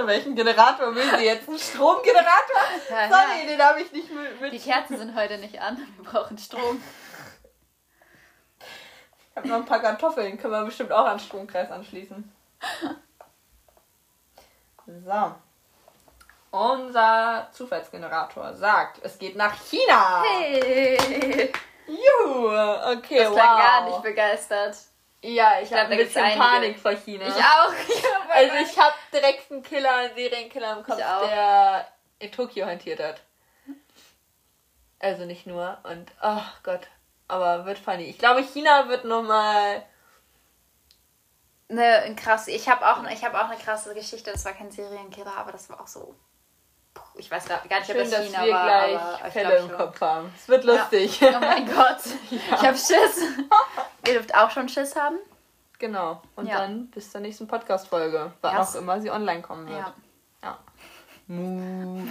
[laughs] Welchen Generator will sie jetzt? Einen Stromgenerator? Ja, Sorry, den habe ich nicht mit. Die mit. Kerzen sind heute nicht an. Wir brauchen Strom. Ich habe noch ein paar Kartoffeln, können wir bestimmt auch an den Stromkreis anschließen. So. Unser Zufallsgenerator sagt, es geht nach China. Hey! Juhu, okay, Das wow. klang gar nicht begeistert. Ja, ich glaub, habe ein bisschen einige. Panik vor China. Ich auch. [laughs] Also ich habe direkt einen Killer, einen Serienkiller im Kopf, Ich der in Tokio hantiert hat. Also nicht nur. Und, oh Gott. Aber wird funny. Ich glaube, China wird nochmal... Ne, krass. Ich habe auch, ich hab auch eine krasse Geschichte. Das war kein Serienkiller, aber das war auch so. Puh, Ich weiß gar nicht, ob Schön, das dass China wir war. gleich aber Fälle im schon. Kopf haben. Es wird lustig. Oh mein Gott. [laughs] Ich habe Schiss. [laughs] Ihr dürft auch schon Schiss haben. genau. Und Ja. dann bis zur nächsten Podcast-Folge. Wann Ja. auch immer sie online kommen wird. Ja. ja. [laughs] Mu.